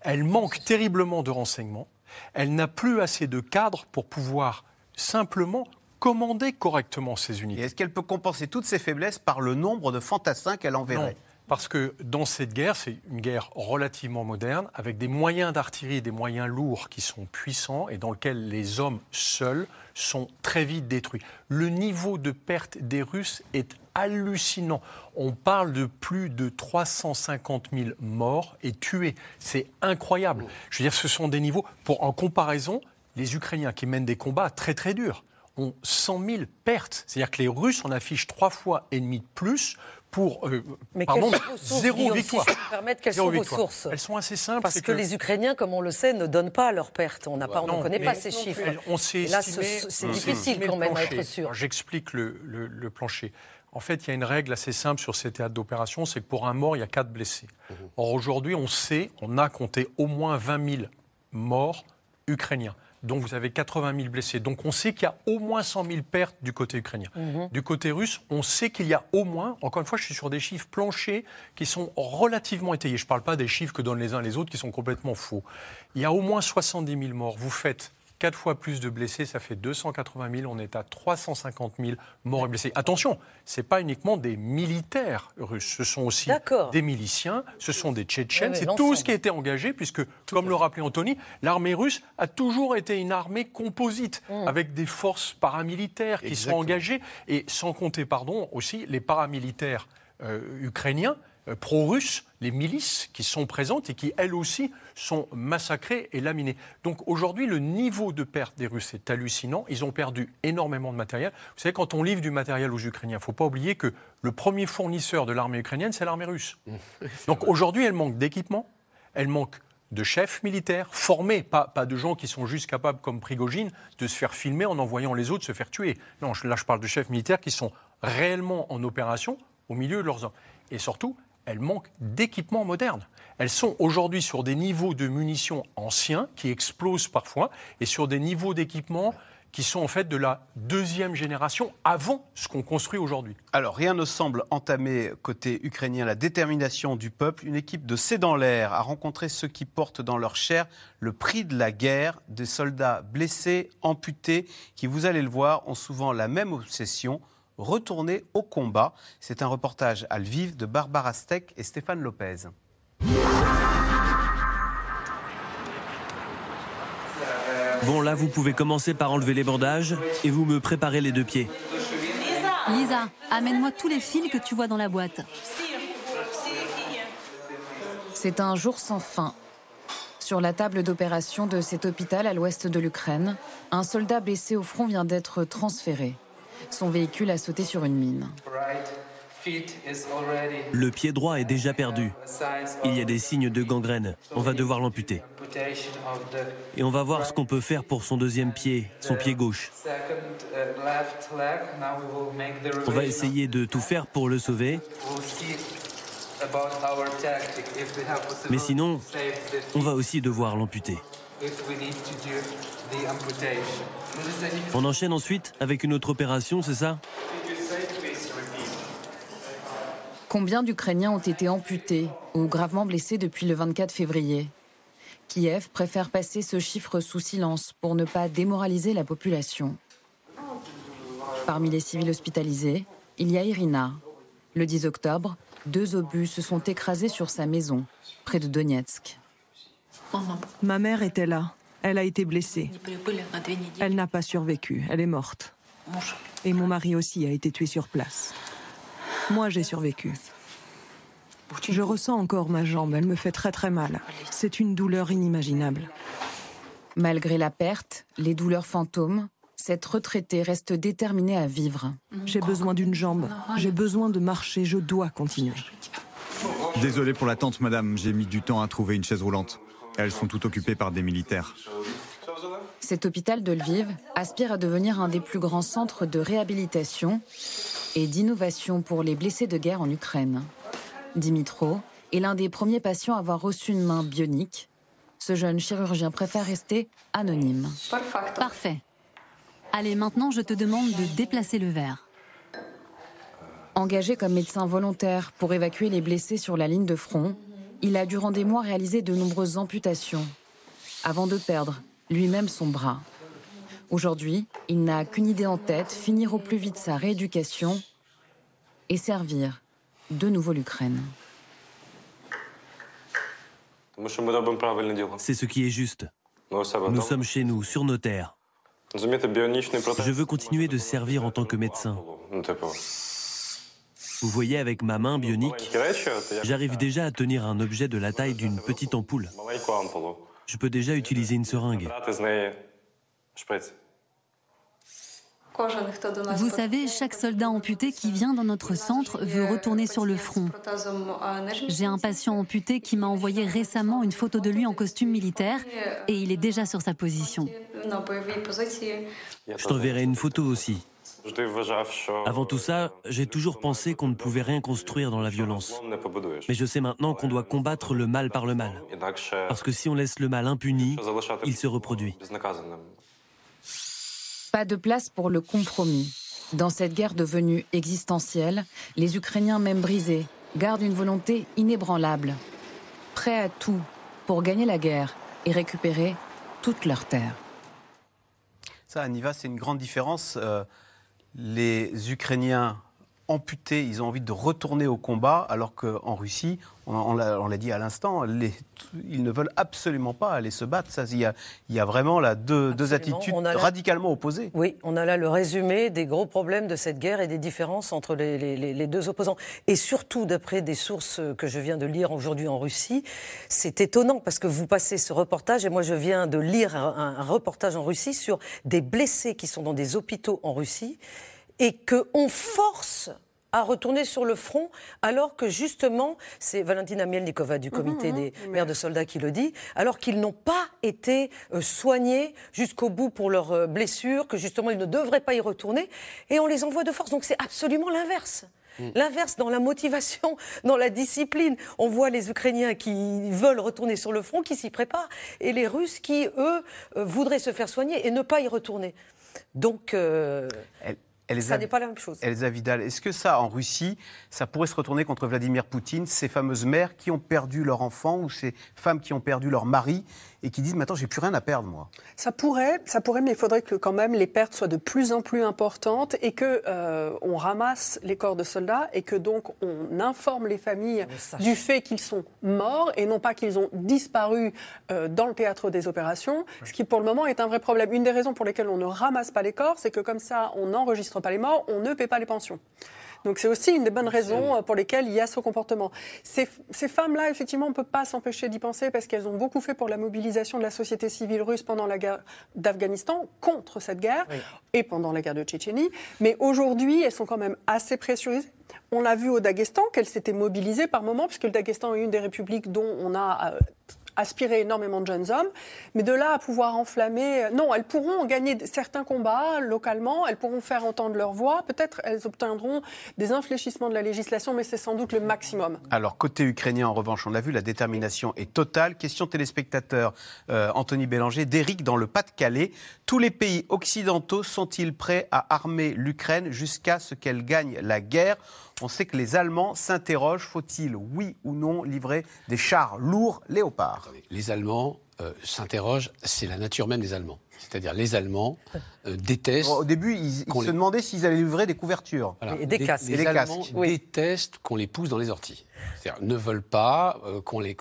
Elle manque terriblement de renseignements. Elle n'a plus assez de cadres pour pouvoir simplement commander correctement ces unités. Est-ce qu'elle peut compenser toutes ces faiblesses par le nombre de fantassins qu'elle enverrait? Parce que dans cette guerre, c'est une guerre relativement moderne, avec des moyens d'artillerie, des moyens lourds qui sont puissants et dans lesquels les hommes seuls sont très vite détruits. Le niveau de perte des Russes est hallucinant. On parle de plus de 350 000 morts et tués. C'est incroyable. Je veux dire, ce sont des niveaux, pour, en comparaison, les Ukrainiens qui mènent des combats très très durs ont 100 000 pertes. C'est-à-dire que les Russes en affichent trois fois et demi de plus pour euh, Mais pardon, zéro victoire. quelles sont vos sources? Elles sont assez simples. Parce que, les Ukrainiens, comme on le sait, ne donnent pas leurs pertes. On pas, ne connaît pas ces chiffres. On sait là, c'est difficile quand même d'être sûr. J'explique le, le, plancher. En fait, il y a une règle assez simple sur ces théâtres d'opération, c'est que pour un mort, il y a quatre blessés. Mmh. Or, aujourd'hui, on sait, on a compté au moins 20 000 morts ukrainiens donc vous avez 80 000 blessés. Donc on sait qu'il y a au moins 100 000 pertes du côté ukrainien. Mhm. Du côté russe, on sait qu'il y a au moins, encore une fois, je suis sur des chiffres planchers qui sont relativement étayés. Je ne parle pas des chiffres que donnent les uns les autres qui sont complètement faux. Il y a au moins 70 000 morts. Vous faites 4 fois plus de blessés, ça fait 280 000. On est à 350 000 morts et blessés. Attention, ce n'est pas uniquement des militaires russes, ce sont aussi des miliciens, ce sont des Tchétchènes, c'est tout ce qui a été engagé, puisque, comme le rappelait Anthony, l'armée russe a toujours été une armée composite, mmh. avec des forces paramilitaires qui sont engagées, et sans compter, pardon, aussi les paramilitaires euh, ukrainiens pro-russes, les milices qui sont présentes et qui, elles aussi, sont massacrées et laminées. Donc aujourd'hui, le niveau de perte des Russes est hallucinant. Ils ont perdu énormément de matériel. Vous savez, quand on livre du matériel aux Ukrainiens, il ne faut pas oublier que le premier fournisseur de l'armée ukrainienne, c'est l'armée russe. Donc aujourd'hui, elle manque d'équipement, elle manque de chefs militaires formés, pas, pas, de gens qui sont juste capables, comme Prigogine, de se faire filmer en envoyant les autres se faire tuer. Non, là je parle de chefs militaires qui sont réellement en opération au milieu de leurs hommes. Et surtout, elles manquent d'équipements modernes. Elles sont aujourd'hui sur des niveaux de munitions anciens qui explosent parfois et sur des niveaux d'équipement qui sont en fait de la deuxième génération avant ce qu'on construit aujourd'hui. Alors rien ne semble entamer côté ukrainien la détermination du peuple. Une équipe de C'est dans l'air a rencontré ceux qui portent dans leur chair le prix de la guerre, des soldats blessés, amputés, qui, vous allez le voir, ont souvent la même obsession, retourner au combat. C'est un reportage à Lviv de Barbara Steck et Stéphane Lopez. Bon, là, vous pouvez commencer par enlever les bandages et vous me préparez les deux pieds. Lisa, amène-moi tous les fils que tu vois dans la boîte. C'est un jour sans fin. Sur la table d'opération de cet hôpital à l'ouest de l'Ukraine, un soldat blessé au front vient d'être transféré. Son véhicule a sauté sur une mine. Le pied droit est déjà perdu. Il y a des signes de gangrène. On va devoir l'amputer. Et on va voir ce qu'on peut faire pour son deuxième pied, son pied gauche. On va essayer de tout faire pour le sauver. Mais sinon, on va aussi devoir l'amputer. On enchaîne ensuite avec une autre opération, c'est ça? Combien d'Ukrainiens ont été amputés ou gravement blessés depuis le 24 février? Kiev préfère passer ce chiffre sous silence pour ne pas démoraliser la population. Parmi les civils hospitalisés, il y a Irina. Le 10 octobre, deux obus se sont écrasés sur sa maison, près de Donetsk. Ma mère était là. Elle a été blessée. Elle n'a pas survécu. Elle est morte. Et mon mari aussi a été tué sur place. Moi, j'ai survécu. Je ressens encore ma jambe. Elle me fait très très mal. C'est une douleur inimaginable. Malgré la perte, les douleurs fantômes, cette retraitée reste déterminée à vivre. J'ai besoin d'une jambe. J'ai besoin de marcher. Je dois continuer. Désolé pour l'attente, madame. J'ai mis du temps à trouver une chaise roulante. Elles sont toutes occupées par des militaires. Cet hôpital de Lviv aspire à devenir un des plus grands centres de réhabilitation et d'innovation pour les blessés de guerre en Ukraine. Dimitro est l'un des premiers patients à avoir reçu une main bionique. Ce jeune chirurgien préfère rester anonyme. Parfait. Allez, maintenant, je te demande de déplacer le verre. Engagé comme médecin volontaire pour évacuer les blessés sur la ligne de front, il a durant des mois réalisé de nombreuses amputations avant de perdre lui-même son bras. Aujourd'hui, il n'a qu'une idée en tête, finir au plus vite sa rééducation et servir de nouveau l'Ukraine. C'est ce qui est juste. Nous sommes chez nous, sur nos terres. Je veux continuer de servir en tant que médecin. Vous voyez, avec ma main bionique, j'arrive déjà à tenir un objet de la taille d'une petite ampoule. Je peux déjà utiliser une seringue. Vous savez, chaque soldat amputé qui vient dans notre centre veut retourner sur le front. J'ai un patient amputé qui m'a envoyé récemment une photo de lui en costume militaire et il est déjà sur sa position. Je t'enverrai une photo aussi. Avant tout ça, j'ai toujours pensé qu'on ne pouvait rien construire dans la violence. Mais je sais maintenant qu'on doit combattre le mal par le mal. Parce que si on laisse le mal impuni, il se reproduit. Pas de place pour le compromis. Dans cette guerre devenue existentielle, les Ukrainiens, même brisés, gardent une volonté inébranlable, prêts à tout pour gagner la guerre et récupérer toutes leurs terres. Ça, Aniva, c'est une grande différence. Euh, les Ukrainiens amputés, ils ont envie de retourner au combat, alors qu'en Russie, on, l'a dit à l'instant, ils ne veulent absolument pas aller se battre. Ça, il, y a, vraiment là deux, attitudes radicalement opposées. Oui, on a là le résumé des gros problèmes de cette guerre et des différences entre les, deux opposants. Et surtout, d'après des sources que je viens de lire aujourd'hui en Russie, c'est étonnant parce que vous passez ce reportage, et moi je viens de lire un, un reportage en Russie sur des blessés qui sont dans des hôpitaux en Russie et qu'on force à retourner sur le front, alors que justement, c'est Valentina Mielnikova du comité mhm, des mères de soldats qui le dit, alors qu'ils n'ont pas été euh, soignés jusqu'au bout pour leurs euh, blessures, que justement ils ne devraient pas y retourner, et on les envoie de force. Donc c'est absolument l'inverse. Mm. L'inverse dans la motivation, dans la discipline. On voit les Ukrainiens qui veulent retourner sur le front, qui s'y préparent, et les Russes qui, eux, euh, voudraient se faire soigner et ne pas y retourner. Donc, Elsa, ça n'est pas la même chose. Elsa Vidal, est-ce que ça, en Russie, ça pourrait se retourner contre Vladimir Poutine, ces fameuses mères qui ont perdu leur enfant ou ces femmes qui ont perdu leur mari et qui disent maintenant j'ai plus rien à perdre moi Ça pourrait, ça pourrait, mais il faudrait que quand même les pertes soient de plus en plus importantes et que euh, on ramasse les corps de soldats et que donc on informe les familles du fait qu'ils sont morts et non pas qu'ils ont disparu euh, dans le théâtre des opérations, ce qui pour le moment est un vrai problème. Une des raisons pour lesquelles on ne ramasse pas les corps, c'est que comme ça on n'enregistre pas les morts, on ne paie pas les pensions. Donc c'est aussi une des bonnes raisons pour lesquelles il y a ce comportement. Ces, femmes-là, effectivement, on ne peut pas s'empêcher d'y penser parce qu'elles ont beaucoup fait pour la mobilisation de la société civile russe pendant la guerre d'Afghanistan, contre cette guerre, et pendant la guerre de Tchétchénie. Mais aujourd'hui, elles sont quand même assez pressurisées. On l'a vu au Daghestan qu'elles s'étaient mobilisées par moments, puisque le Daghestan est une des républiques dont on a euh, aspirer énormément de jeunes hommes, mais de là à pouvoir enflammer, euh, non, elles pourront gagner certains combats localement, elles pourront faire entendre leur voix, peut-être elles obtiendront des infléchissements de la législation, mais c'est sans doute le maximum. Alors côté ukrainien, en revanche, on l'a vu, la détermination est totale. Question téléspectateur, euh, Anthony Bélanger, d'Éric dans le Pas-de-Calais. Tous les pays occidentaux sont-ils prêts à armer l'Ukraine jusqu'à ce qu'elle gagne la guerre? On sait que les Allemands s'interrogent, faut-il, oui ou non, livrer des chars lourds léopards? Les Allemands euh, s'interrogent, c'est la nature même des Allemands. C'est-à-dire les Allemands euh, détestent... au début, ils, se demandaient s'ils allaient livrer des couvertures. Et des casques. Les, Allemands détestent qu'on les pousse dans les orties. C'est-à-dire ne veulent pas euh, qu'on les,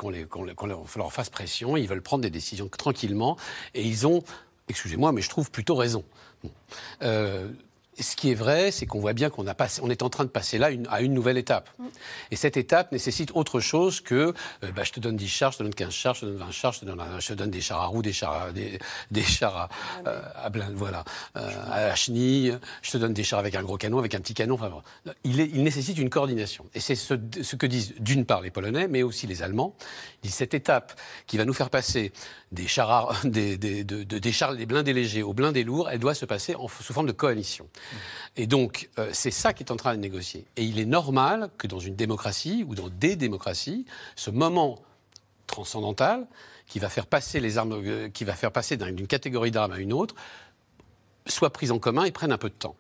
leur fasse pression, ils veulent prendre des décisions tranquillement, et ils ont, excusez-moi, mais je trouve plutôt raison ce qui est vrai, c'est qu'on voit bien qu'on on est en train de passer là à une nouvelle étape. Mm. Et cette étape nécessite autre chose que euh, bah, je te donne 10 chars, je te donne 15 chars, je te donne 20 chars, je te donne, des chars à roues, des chars à, des, chars à, euh, voilà, euh, à chenille, je te donne des chars avec un gros canon, avec un petit canon. Enfin, il, il, nécessite une coordination. Et c'est ce, que disent d'une part les Polonais, mais aussi les Allemands. Ils disent cette étape qui va nous faire passer des chars, des, des, des blindés légers aux blindés lourds, elle doit se passer en, sous forme de coalition. Et donc, euh, c'est ça qui est en train de négocier. Et il est normal que dans une démocratie ou dans des démocraties, ce moment transcendantal qui va faire passer les armes, euh, qui va faire passer d'une catégorie d'armes à une autre, soit pris en commun et prenne un peu de temps.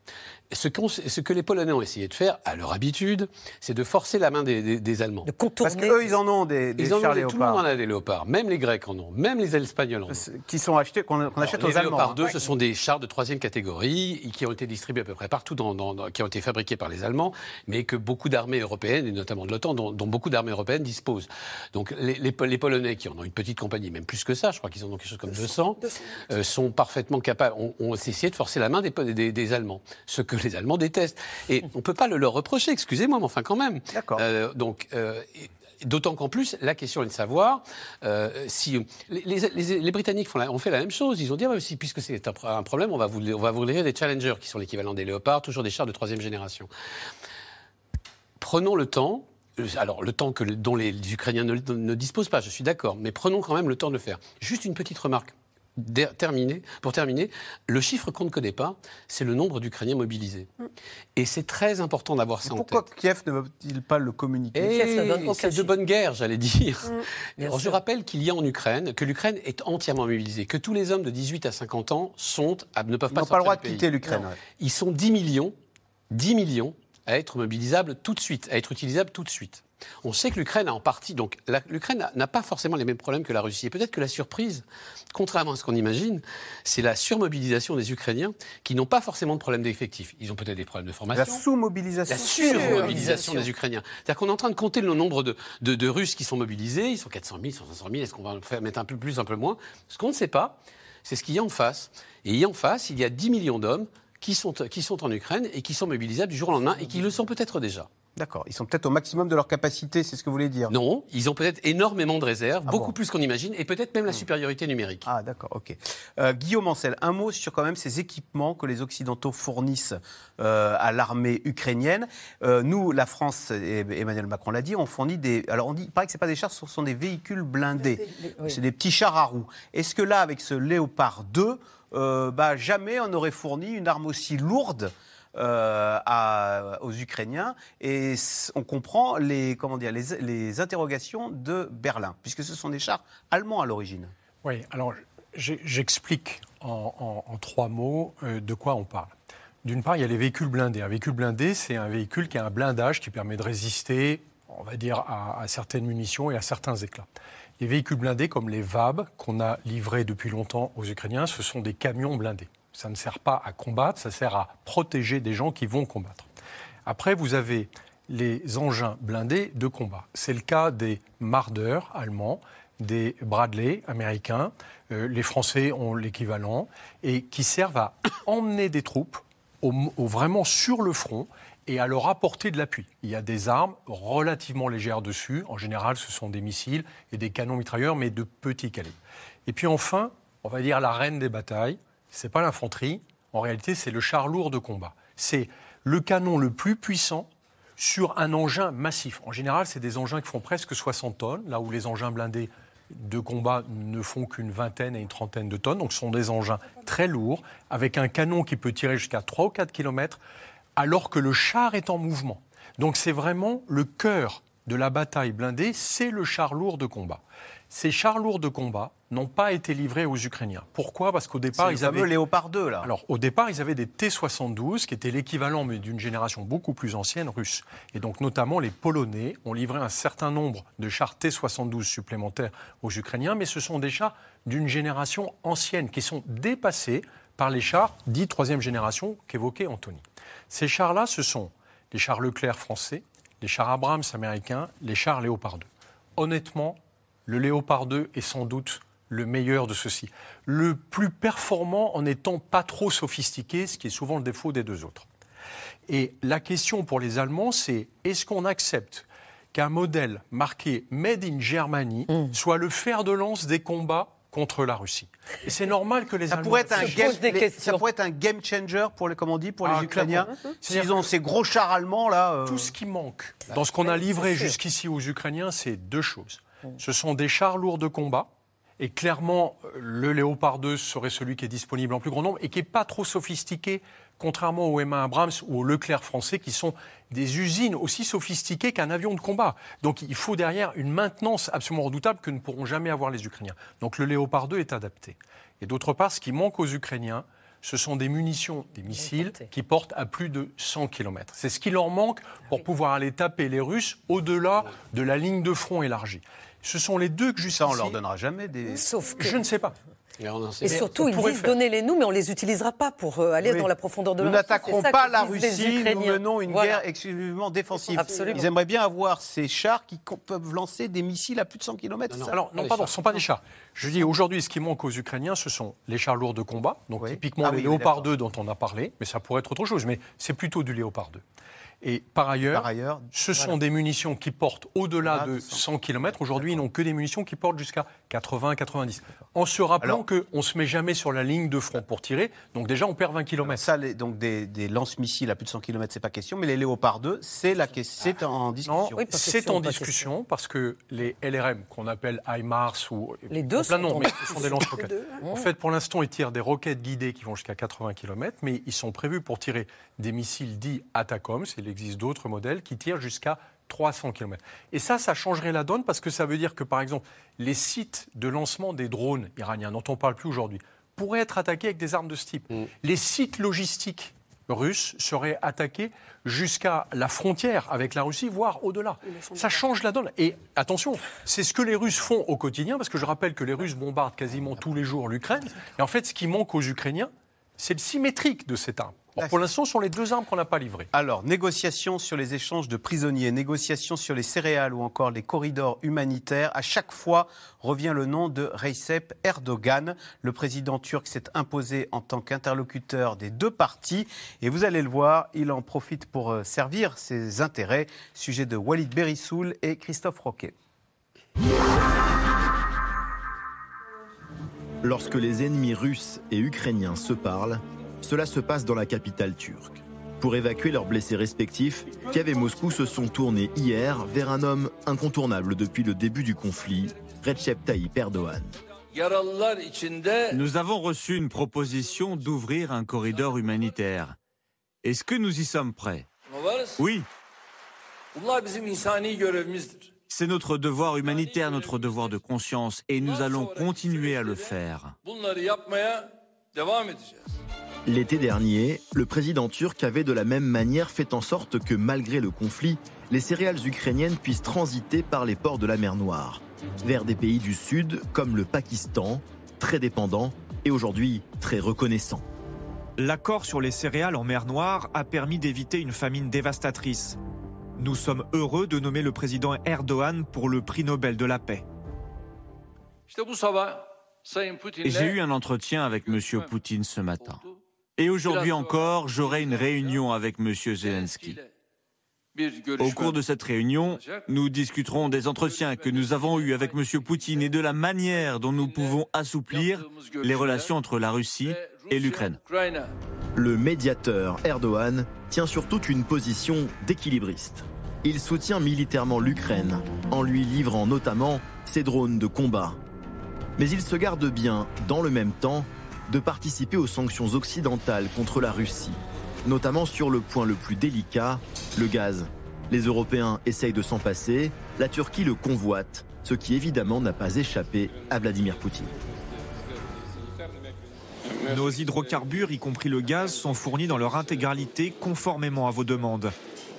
Ce, ce, que les Polonais ont essayé de faire, à leur habitude, c'est de forcer la main des, des, Allemands. De contourner. Parce qu'eux, ils en ont des, des ils en chars ont, léopards. Tout le monde en a des léopards. Même les Grecs en ont. Même les Espagnols en ont. Qui sont achetés, qu'on qu achète les aux Allemands. Les léopards hein. 2, ce sont des chars de troisième catégorie qui ont été distribués à peu près partout, dans, dans, dans, qui ont été fabriqués par les Allemands, mais que beaucoup d'armées européennes, et notamment de l'OTAN, dont, dont, beaucoup d'armées européennes disposent. Donc les, les, les, Polonais, qui en ont une petite compagnie, même plus que ça, je crois qu'ils en ont quelque chose comme 200, 200. Euh, sont parfaitement capables, ont, ont, essayé de forcer la main des, des, des Allemands. Ce que les Allemands détestent. Et on ne peut pas le leur reprocher, excusez-moi, mais enfin quand même. D'accord. Euh, donc. Euh, D'autant qu'en plus, la question est de savoir euh, si les, les, les Britanniques font la, ont fait la même chose. Ils ont dit, ah, si, puisque c'est un, un, problème, on va vous, on va vous livrer des Challengers, qui sont l'équivalent des Léopards, toujours des chars de troisième génération. Prenons le temps. Alors, le temps que, dont les, Ukrainiens ne, ne disposent pas, je suis d'accord, mais prenons quand même le temps de le faire. Juste une petite remarque terminer, pour terminer, le chiffre qu'on ne connaît pas, c'est le nombre d'Ukrainiens mobilisés. Mm. Et c'est très important d'avoir ça en tête. Pourquoi Kiev ne veut-il pas le communiquer C'est de bonne guerre, j'allais dire. Mm. Alors, je rappelle qu'il y a en Ukraine, que l'Ukraine est entièrement mobilisée, que tous les hommes de 18 à 50 ans sont, ne peuvent pas Ils n'ont pas le droit de quitter l'Ukraine. Ouais. Ils sont 10 millions, 10 millions à être mobilisables tout de suite, à être utilisables tout de suite. On sait que l'Ukraine a en partie, donc l'Ukraine n'a pas forcément les mêmes problèmes que la Russie. Et peut-être que la surprise, contrairement à ce qu'on imagine, c'est la surmobilisation des Ukrainiens qui n'ont pas forcément de problème d'effectifs. Ils ont peut-être des problèmes de formation. La sous-mobilisation. La surmobilisation des Ukrainiens. C'est-à-dire qu'on est en train de compter le nombre de, de, de, Russes qui sont mobilisés. Ils sont 400 000, 500 000. Est-ce qu'on va faire mettre un peu plus, un peu moins? Ce qu'on ne sait pas, c'est ce qu'il y a en face. Et il y a en face, il y a 10 millions d'hommes qui sont, qui sont en Ukraine et qui sont mobilisables du jour au lendemain et qui le sont peut-être déjà. D'accord. Ils sont peut-être au maximum de leur capacité, c'est ce que vous voulez dire Non, ils ont peut-être énormément de réserves, ah beaucoup bon plus qu'on imagine, et peut-être même la supériorité numérique. Ah d'accord, ok. Euh, Guillaume Ancel, un mot sur quand même ces équipements que les Occidentaux fournissent euh, à l'armée ukrainienne. Euh, nous, la France, et Emmanuel Macron l'a dit, on fournit des... Alors on dit, il paraît que ce pas des chars, ce sont des véhicules blindés. Oui. C'est des petits chars à roues. Est-ce que là, avec ce Léopard 2, bah, jamais on aurait fourni une arme aussi lourde euh, aux Ukrainiens et on comprend les, comment dire, les, interrogations de Berlin, puisque ce sont des chars allemands à l'origine. Oui, alors j'explique en, trois mots euh, de quoi on parle. D'une part, il y a les véhicules blindés. Un véhicule blindé, c'est un véhicule qui a un blindage qui permet de résister, on va dire, à certaines munitions et à certains éclats. Les véhicules blindés, comme les VAB, qu'on a livrés depuis longtemps aux Ukrainiens, ce sont des camions blindés. Ça ne sert pas à combattre, ça sert à protéger des gens qui vont combattre. Après, vous avez les engins blindés de combat. C'est le cas des Marder allemands, des Bradley américains, euh, les Français ont l'équivalent, et qui servent à emmener des troupes vraiment sur le front et à leur apporter de l'appui. Il y a des armes relativement légères dessus. En général, ce sont des missiles et des canons mitrailleurs, mais de petit calibre. Et puis enfin, on va dire la reine des batailles, c'est pas l'infanterie. En réalité, c'est le char lourd de combat. C'est le canon le plus puissant sur un engin massif. En général, c'est des engins qui font presque 60 tonnes, là où les engins blindés de combat ne font qu'une vingtaine et une trentaine de tonnes. Donc, ce sont des engins très lourds, avec un canon qui peut tirer jusqu'à 3 ou 4 km, alors que le char est en mouvement. Donc, c'est vraiment le cœur de la bataille blindée, c'est le char lourd de combat. Ces chars lourds de combat n'ont pas été livrés aux Ukrainiens. Pourquoi? Parce qu'au départ, ils avaient. Léopard 2, là. Alors, au départ, ils avaient des T-72, qui étaient l'équivalent, mais d'une génération beaucoup plus ancienne, russe. Et donc, notamment, les Polonais ont livré un certain nombre de chars T-72 supplémentaires aux Ukrainiens, mais ce sont des chars d'une génération ancienne, qui sont dépassés par les chars dits troisième génération qu'évoquait Anthony. Ces chars-là, ce sont les chars Leclerc français, les chars Abrams américains, les chars Léopard 2. Honnêtement, le Léopard 2 est sans doute le meilleur de ceux-ci. Le plus performant en étant pas trop sophistiqué, ce qui est souvent le défaut des deux autres. Et la question pour les Allemands, c'est est-ce qu'on accepte qu'un modèle marqué Made in Germany mmh. soit le fer de lance des combats contre la Russie? Et c'est normal que les ça Allemands pourrait être un game, les, ça pourrait être un game changer pour les comment on dit pour ah, les Ukrainiens. S'ils ont ces gros chars allemands là. Euh... Tout ce qui manque dans ce qu'on a livré jusqu'ici aux Ukrainiens, c'est deux choses. Ce sont des chars lourds de combat. Et clairement, le Léopard 2 serait celui qui est disponible en plus grand nombre et qui n'est pas trop sophistiqué contrairement au M1 Abrams ou au Leclerc français, qui sont des usines aussi sophistiquées qu'un avion de combat. Donc il faut derrière une maintenance absolument redoutable que ne pourront jamais avoir les Ukrainiens. Donc le Léopard 2 est adapté. Et d'autre part, ce qui manque aux Ukrainiens, ce sont des munitions, des missiles qui portent à plus de 100 km. C'est ce qui leur manque pour pouvoir aller taper les Russes au-delà de la ligne de front élargie. Ce sont les deux que jusqu'ici... Ça, on leur donnera jamais des... Sauf que... Je ne sais pas. Et surtout, ils disent donnez-les-nous, mais on ne les utilisera pas pour euh, aller dans la profondeur de Nous la n'attaquerons pas la Russie, nous menons une guerre exclusivement défensive. Absolument. Ils aimeraient bien avoir ces chars qui peuvent lancer des missiles à plus de 100 km. Non, Alors, non, pardon, ce ne sont pas des chars. Je dis aujourd'hui, ce qui manque aux Ukrainiens, ce sont les chars lourds de combat, donc typiquement Ah le Léopard 2 dont on a parlé, mais ça pourrait être autre chose, mais c'est plutôt du Léopard 2. Et par ailleurs, Par ailleurs, ce sont des munitions qui portent au-delà Ah, de 100 100 km. Aujourd'hui, ils n'ont que des munitions qui portent jusqu'à 80-90. En se rappelant qu'on ne se met jamais sur la ligne de front pour tirer, donc déjà on perd 20 km. Ça, les- donc des, des lance-missiles à plus de 100 km, c'est pas question, mais les Léopard 2, c'est la que- c'est en discussion. C'est en discussion parce que les LRM qu'on appelle HIMARS ou Les deux plein sont en mais ce sont des lance-roquettes. Les hein. En fait, pour l'instant, ils tirent des roquettes guidées qui vont jusqu'à 80 km, mais ils sont prévus pour tirer des missiles dits Atacms. Il existe d'autres modèles qui tirent jusqu'à 300 km. Et ça, ça changerait la donne parce que ça veut dire que, par exemple, les sites de lancement des drones iraniens, dont on ne parle plus aujourd'hui, pourraient être attaqués avec des armes de ce type. Les sites logistiques russes seraient attaqués jusqu'à la frontière avec la Russie, voire au-delà. Ça change la donne. Et attention, c'est ce que les Russes font au quotidien, parce que je rappelle que les Russes bombardent quasiment tous les jours l'Ukraine. Et en fait, ce qui manque aux Ukrainiens, c'est le symétrique de cette arme. Or, pour l'instant, ce sont les deux armes qu'on n'a pas livrées. Alors, négociations sur les échanges de prisonniers, négociations sur les céréales ou encore les corridors humanitaires. À chaque fois revient le nom de Recep Erdogan. Le président turc s'est imposé en tant qu'interlocuteur des deux parties. Et vous allez le voir, il en profite pour euh, servir ses intérêts. Sujet de Walid Berissoul et Christophe Roquet. Lorsque les ennemis russes et ukrainiens se parlent, cela se passe dans la capitale turque. Pour évacuer leurs blessés respectifs, Kiev et Moscou se sont tournés hier vers un homme incontournable depuis le début du conflit, Recep Tayyip Erdogan. Nous avons reçu une proposition d'ouvrir un corridor humanitaire. Est-ce que nous y sommes prêts? Oui. C'est notre devoir humanitaire, notre devoir de conscience, et nous allons continuer à le faire. L'été dernier, le président turc avait de la même manière fait en sorte que malgré le conflit, les céréales ukrainiennes puissent transiter par les ports de la mer Noire, vers des pays du Sud comme le Pakistan, très dépendants et aujourd'hui très reconnaissants. L'accord sur les céréales en mer Noire a permis d'éviter une famine dévastatrice. Nous sommes heureux de nommer le président Erdogan pour le prix Nobel de la paix. J'ai eu un entretien avec M. Poutine ce matin. Et aujourd'hui encore, j'aurai une réunion avec M. Zelensky. Au cours de cette réunion, nous discuterons des entretiens que nous avons eus avec M. Poutine et de la manière dont nous pouvons assouplir les relations entre la Russie et l'Ukraine. Le médiateur Erdogan tient surtout une position d'équilibriste. Il soutient militairement l'Ukraine en lui livrant notamment ses drones de combat. Mais il se garde bien, dans le même temps, de participer aux sanctions occidentales contre la Russie, notamment sur le point le plus délicat, le gaz. Les Européens essayent de s'en passer, la Turquie le convoite, ce qui évidemment n'a pas échappé à Vladimir Poutine. Nos hydrocarbures, y compris le gaz, sont fournis dans leur intégralité conformément à vos demandes.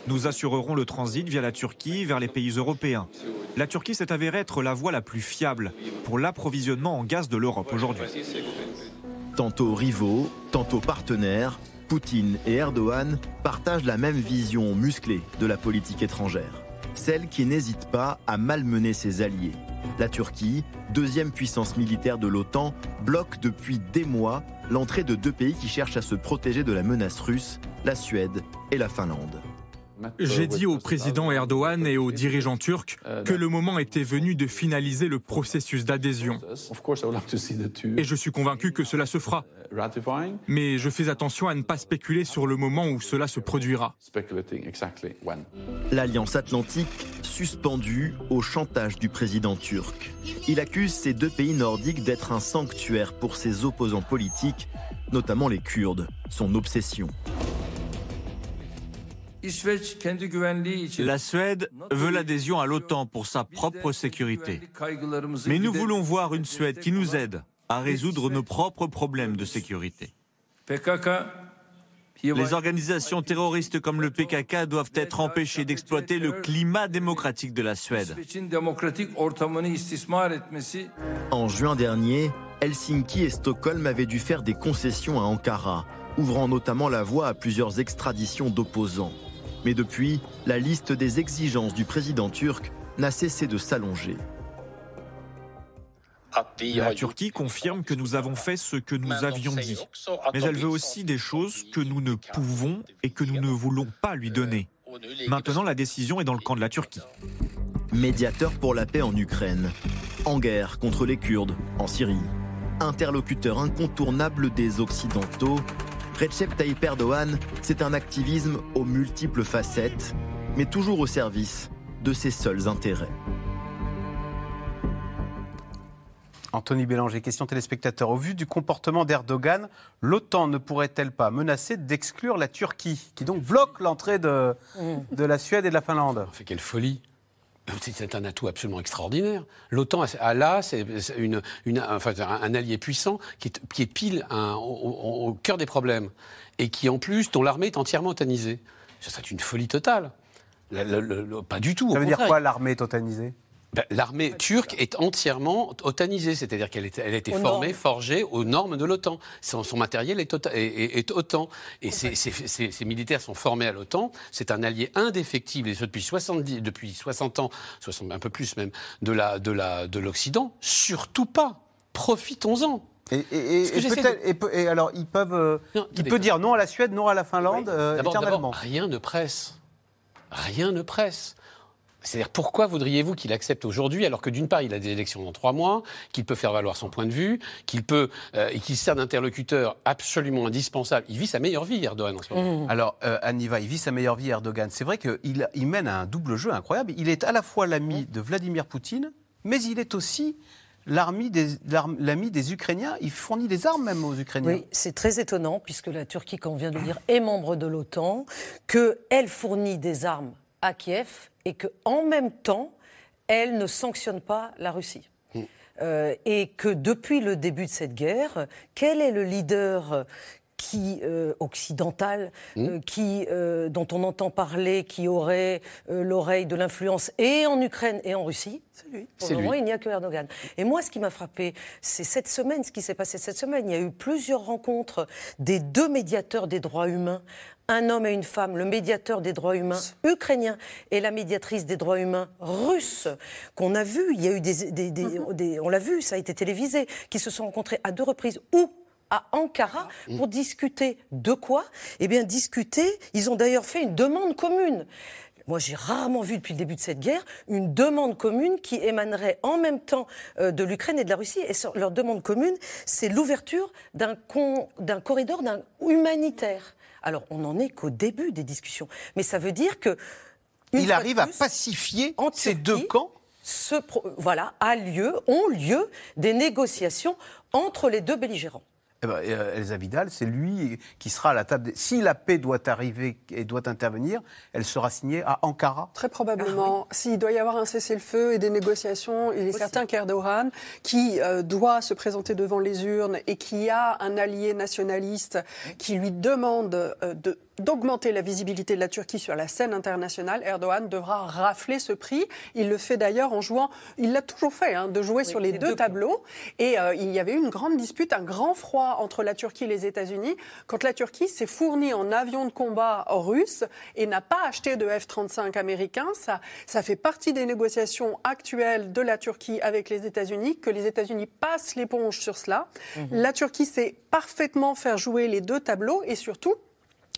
Nous assurerons le transit via la Turquie vers les pays européens. La Turquie s'est avérée être la voie la plus fiable pour l'approvisionnement en gaz de l'Europe aujourd'hui. Tantôt rivaux, tantôt partenaires, Poutine et Erdogan partagent la même vision musclée de la politique étrangère. Celle qui n'hésite pas à malmener ses alliés. La Turquie, deuxième puissance militaire de l'OTAN, bloque depuis des mois l'entrée de deux pays qui cherchent à se protéger de la menace russe, la Suède et la Finlande. J'ai dit au président Erdogan et aux dirigeants turcs que le moment était venu de finaliser le processus d'adhésion. Et je suis convaincu que cela se fera. Mais je fais attention à ne pas spéculer sur le moment où cela se produira. L'Alliance Atlantique suspendue au chantage du président turc. Il accuse ces deux pays nordiques d'être un sanctuaire pour ses opposants politiques, notamment les Kurdes, son obsession. La Suède veut l'adhésion à l'OTAN pour sa propre sécurité. Mais nous voulons voir une Suède qui nous aide à résoudre nos propres problèmes de sécurité. Les organisations terroristes comme le PKK doivent être empêchées d'exploiter le climat démocratique de la Suède. En juin dernier, Helsinki et Stockholm avaient dû faire des concessions à Ankara, ouvrant notamment la voie à plusieurs extraditions d'opposants. Mais depuis, la liste des exigences du président turc n'a cessé de s'allonger. La Turquie confirme que nous avons fait ce que nous avions dit, mais elle veut aussi des choses que nous ne pouvons et que nous ne voulons pas lui donner. Maintenant, la décision est dans le camp de la Turquie. Médiateur pour la paix en Ukraine, en guerre contre les Kurdes en Syrie, interlocuteur incontournable des Occidentaux, Recep Tayyip Erdogan, c'est un activisme aux multiples facettes, mais toujours au service de ses seuls intérêts. Anthony Bélanger, question téléspectateur. Au vu du comportement d'Erdogan, l'OTAN ne pourrait-elle pas menacer d'exclure la Turquie, qui donc bloque l'entrée de, de la Suède et de la Finlande? Fait quelle folie c'est un atout absolument extraordinaire. L'OTAN a là c'est une, une, enfin, un allié puissant qui est, qui est pile un, au, au, cœur des problèmes et qui en plus, dont l'armée est entièrement otanisée. Ça serait une folie totale. Le, le, le, pas du tout. Ça veut dire quoi l'armée est otanisée ben, L'armée turque est entièrement otanisée, c'est-à-dire qu'elle elle a été aux formée, normes. forgée aux normes de l'OTAN. Son, son, matériel est, est, est, est OTAN. Et ces, ces, ces, ces, militaires sont formés à l'OTAN. C'est un allié indéfectible, et ce depuis 70, depuis 60 ans, 60, un peu plus même, de l'Occident. De la, de Surtout pas. Profitons-en. Et, et, et, de... et, alors, ils peuvent, euh, non, il peut dire non à la Suède, non à la Finlande, oui. euh, éternellement. Rien ne presse. Rien ne presse. C'est-à-dire pourquoi voudriez-vous qu'il accepte aujourd'hui alors que d'une part il a des élections dans trois mois, qu'il peut faire valoir son point de vue, qu'il peut euh, et qu'il sert d'interlocuteur absolument indispensable? Il vit sa meilleure vie Erdogan en ce moment. Mmh. Alors euh, Aniva, il vit sa meilleure vie Erdogan. C'est vrai qu'il il mène un double jeu incroyable. Il est à la fois l'ami mmh. de Vladimir Poutine, mais il est aussi l'ami des, des, Ukrainiens. Il fournit des armes même aux Ukrainiens. Oui, c'est très étonnant puisque la Turquie, comme on vient de le dire, est membre de l'OTAN, qu'elle fournit des armes à Kiev et qu'en même temps, elle ne sanctionne pas la Russie. Mmh. Euh, et que depuis le début de cette guerre, quel est le leader qui euh, occidental, mmh. euh, qui euh, dont on entend parler, qui aurait euh, l'oreille de l'influence et en Ukraine et en Russie. C'est lui. Pour le moment, il n'y a que Erdogan. Et moi, ce qui m'a frappé, c'est cette semaine, ce qui s'est passé cette semaine. Il y a eu plusieurs rencontres des deux médiateurs des droits humains un homme et une femme, le médiateur des droits humains ukrainien et la médiatrice des droits humains russe, qu'on a vu, il y a eu des, des, des, mm -hmm. des on l'a vu, ça a été télévisé, qui se sont rencontrés à deux reprises. Où à Ankara pour discuter de quoi? Eh bien, discuter. Ils ont d'ailleurs fait une demande commune. Moi, j'ai rarement vu depuis le début de cette guerre une demande commune qui émanerait en même temps euh, de l'Ukraine et de la Russie. Et leur demande commune, c'est l'ouverture d'un corridor humanitaire. Alors, on n'en est qu'au début des discussions. Mais ça veut dire que. Il arrive plus, à pacifier ces deux camps ce, Voilà, a lieu, ont lieu des négociations entre les deux belligérants. Eh ben, Elsa Vidal, c'est lui qui sera à la table. Des... Si la paix doit arriver et doit intervenir, elle sera signée à Ankara Très probablement. Ah, oui. S'il doit y avoir un cessez-le-feu et des négociations, il est Aussi. certain qu'Erdogan, qui euh, doit se présenter devant les urnes et qui a un allié nationaliste qui lui demande euh, de d'augmenter la visibilité de la Turquie sur la scène internationale, Erdogan devra rafler ce prix. Il le fait d'ailleurs en jouant, il l'a toujours fait, hein, de jouer oui, sur les, les deux, deux, tableaux. Et euh, il y avait eu une grande dispute, un grand froid entre la Turquie et les États-Unis, quand la Turquie s'est fournie en avions de combat russes et n'a pas acheté de F-35 américains. Ça, ça fait partie des négociations actuelles de la Turquie avec les États-Unis, que les États-Unis passent l'éponge sur cela. Mmh. La Turquie sait parfaitement faire jouer les deux tableaux et surtout,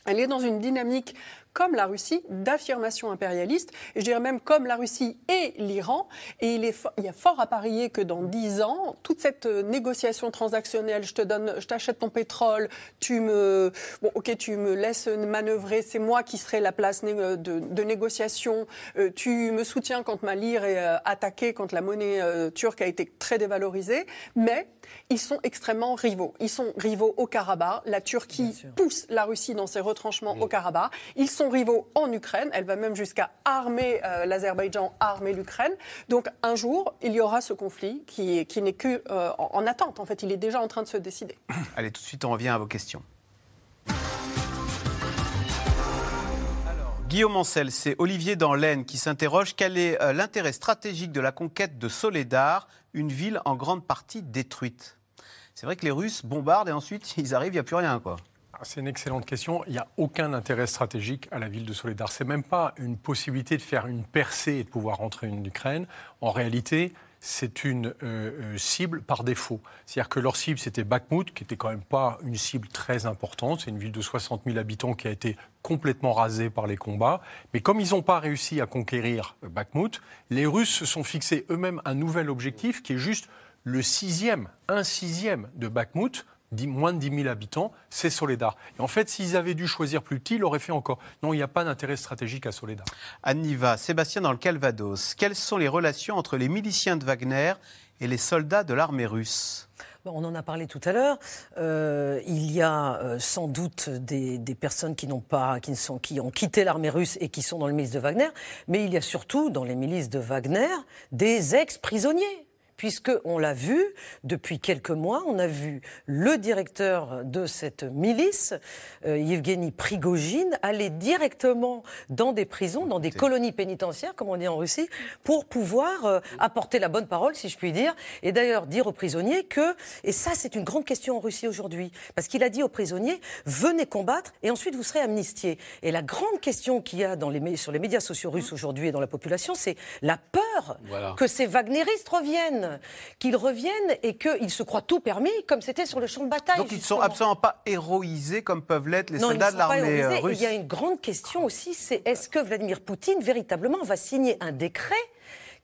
elle est dans une dynamique comme la Russie, d'affirmation impérialiste, et je dirais même comme la Russie et l'Iran. Et il, est il y a fort à parier que dans dix ans, toute cette négociation transactionnelle, je te donne, je t'achète ton pétrole, tu me, bon, ok, tu me laisses manœuvrer, c'est moi qui serai la place de, de négociation, euh, tu me soutiens quand ma lire est euh, attaquée, quand la monnaie euh, turque a été très dévalorisée, mais ils sont extrêmement rivaux. Ils sont rivaux au Karabakh. La Turquie pousse la Russie dans ses retranchements au Karabakh. Ils sont rivaux en Ukraine. Elle va même jusqu'à armer euh, l'Azerbaïdjan, armer l'Ukraine. Donc un jour, il y aura ce conflit qui, qui n'est que euh, en, attente. En fait, il est déjà en train de se décider. Allez, tout de suite, on revient à vos questions. Guillaume Ancel, c'est Olivier dans l'Aisne qui s'interroge quel est euh, l'intérêt stratégique de la conquête de Soledar, une ville en grande partie détruite? C'est vrai que les Russes bombardent et ensuite ils arrivent, il n'y a plus rien. quoi. Ah, c'est une excellente question. Il n'y a aucun intérêt stratégique à la ville de Soledar. C'est même pas une possibilité de faire une percée et de pouvoir rentrer en Ukraine. En réalité, c'est une euh, euh, cible par défaut. C'est-à-dire que leur cible, c'était Bakhmut, qui n'était quand même pas une cible très importante. C'est une ville de 60 000 habitants qui a été complètement rasée par les combats. Mais comme ils n'ont pas réussi à conquérir Bakhmut, les Russes se sont fixés eux-mêmes un nouvel objectif qui est juste le sixième, un sixième de Bakhmut, moins de 10 000 habitants, c'est Soledar. Et en fait, s'ils avaient dû choisir plus petit, ils l'auraient fait encore. Non, il n'y a pas d'intérêt stratégique à Soledar. Anniva, Sébastien dans le Calvados, quelles sont les relations entre les miliciens de Wagner et les soldats de l'armée russe? On en a parlé tout à l'heure. Euh, il y a euh, sans doute des, personnes qui n'ont pas, qui, sont, qui ont quitté l'armée russe et qui sont dans les milices de Wagner, mais il y a surtout dans les milices de Wagner des ex-prisonniers puisque on l'a vu depuis quelques mois, on a vu le directeur de cette milice, euh, Yevgeny Prigogine, aller directement dans des prisons, dans des colonies pénitentiaires, comme on dit en Russie, pour pouvoir euh, apporter la bonne parole, si je puis dire, et d'ailleurs dire aux prisonniers que, et ça c'est une grande question en Russie aujourd'hui, parce qu'il a dit aux prisonniers, venez combattre et ensuite vous serez amnistiés. Et la grande question qu'il y a dans les, sur les médias sociaux russes aujourd'hui et dans la population, c'est la peur que ces Wagneristes reviennent qu'ils reviennent et qu'ils se croient tout permis, comme c'était sur le champ de bataille. Donc ils ne sont absolument pas héroïsés comme peuvent l'être les soldats de l'armée euh, russe. Il y a une grande question aussi, c'est est-ce que Vladimir Poutine véritablement va signer un décret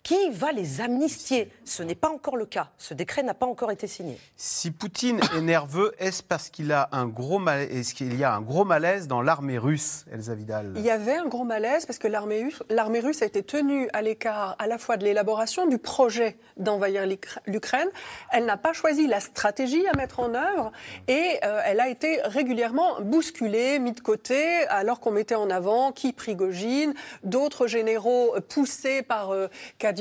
qui va les amnistier? Ce n'est pas encore le cas. Ce décret n'a pas encore été signé. Si Poutine est nerveux, est-ce parce qu'il a un gros malaise, est-ce qu'il y a un gros malaise dans l'armée russe, Elsa Vidal? Il y avait un gros malaise parce que l'armée russe, a été tenue à l'écart à la fois de l'élaboration du projet d'envahir l'Ukraine. Elle n'a pas choisi la stratégie à mettre en œuvre et euh, elle a été régulièrement bousculée, mise de côté, alors qu'on mettait en avant qui Prigogine, d'autres généraux poussés par euh, Kadyrov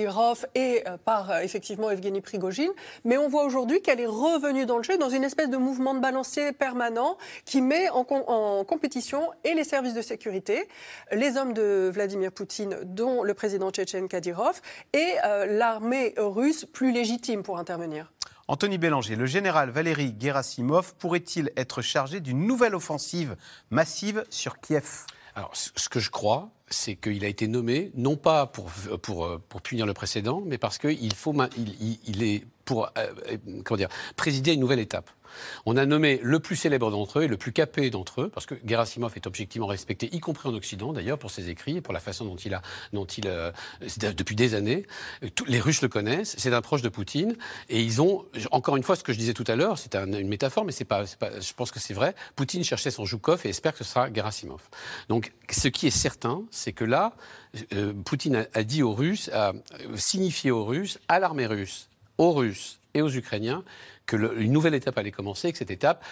et euh, par euh, effectivement Evgeny Prigogine. Mais on voit aujourd'hui qu'elle est revenue dans le jeu dans une espèce de mouvement de balancier permanent qui met en, compétition et les services de sécurité, les hommes de Vladimir Poutine, dont le président tchétchène Kadyrov, et euh, l'armée russe plus légitime pour intervenir. Anthony Bélanger, le général Valéry Gerasimov pourrait-il être chargé d'une nouvelle offensive massive sur Kiev? Alors, ce que je crois, c'est qu'il a été nommé, non pas pour, pour, pour punir le précédent, mais parce qu'il faut, il, il, est pour euh, comment dire, présider une nouvelle étape. On a nommé le plus célèbre d'entre eux et le plus capé d'entre eux, parce que Gerasimov est objectivement respecté, y compris en Occident d'ailleurs, pour ses écrits et pour la façon dont il a, dont il, euh, depuis des années, les Russes le connaissent, c'est un proche de Poutine, et ils ont, encore une fois, ce que je disais tout à l'heure, c'est une métaphore, mais pas, je pense que c'est vrai. Poutine cherchait son Joukov et espère que ce sera Gerasimov. Donc, ce qui est certain, c'est que là, euh, Poutine a, dit aux Russes, a signifié aux Russes, à l'armée russe, aux Russes et aux Ukrainiens que une nouvelle étape allait commencer, que cette étape,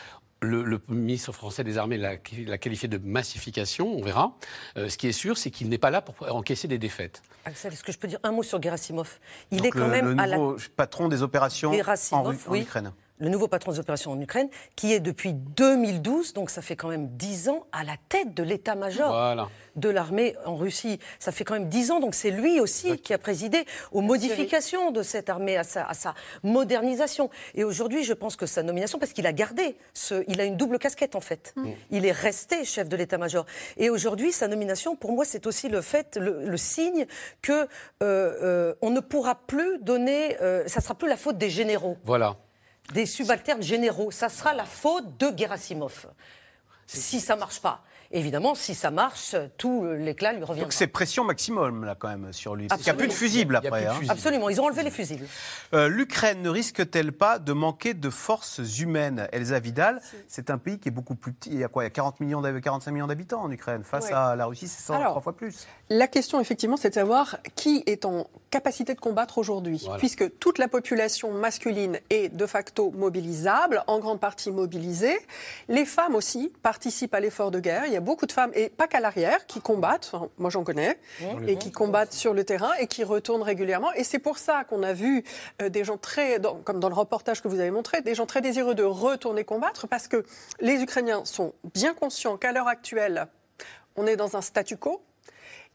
le, ministre français des Armées l'a qualifié de massification, on verra. Euh, ce qui est sûr, c'est qu'il n'est pas là pour encaisser des défaites. Axel, est-ce que je peux dire un mot sur Gerasimov? Il est quand même le nouveau patron des opérations en, Ukraine le nouveau patron des opérations en Ukraine, qui est depuis 2012, donc ça fait quand même 10 ans, à la tête de l'état-major de l'armée en Russie. Ça fait quand même 10 ans, donc c'est lui aussi qui a présidé aux modifications de cette armée, à sa, à sa modernisation. Et aujourd'hui, je pense que sa nomination, parce qu'il a gardé, ce, il a une double casquette en fait. Mm. Il est resté chef de l'état-major. Et aujourd'hui, sa nomination, pour moi, c'est aussi le fait, le, signe que euh, euh, on ne pourra plus donner, euh, ça sera plus la faute des généraux. Voilà des subalternes généraux. Ça sera la faute de Gerasimov si ça marche pas. évidemment, si ça marche, tout l'éclat lui revient. Donc c'est pression maximum là quand même sur lui. Il n'y a plus de fusibles après. Hein. Absolument, ils ont enlevé les fusibles. Euh, L'Ukraine ne risque-t-elle pas de manquer de forces humaines? Elsa Vidal, c'est un pays qui est beaucoup plus petit. Il y a quoi? Il y a 40 millions, 45 millions d'habitants en Ukraine. Face à la Russie, c'est 103 fois plus. La question, effectivement, c'est de savoir qui est en capacité de combattre aujourd'hui, puisque toute la population masculine est de facto mobilisable, en grande partie mobilisée. Les femmes aussi participent à l'effort de guerre. Il y a beaucoup de femmes, et pas qu'à l'arrière, qui combattent, moi j'en connais, et qui combattent sur le terrain et qui retournent régulièrement. Et c'est pour ça qu'on a vu euh, des gens très, comme dans le reportage que vous avez montré, des gens très désireux de retourner combattre, parce que les Ukrainiens sont bien conscients qu'à l'heure actuelle, on est dans un statu quo,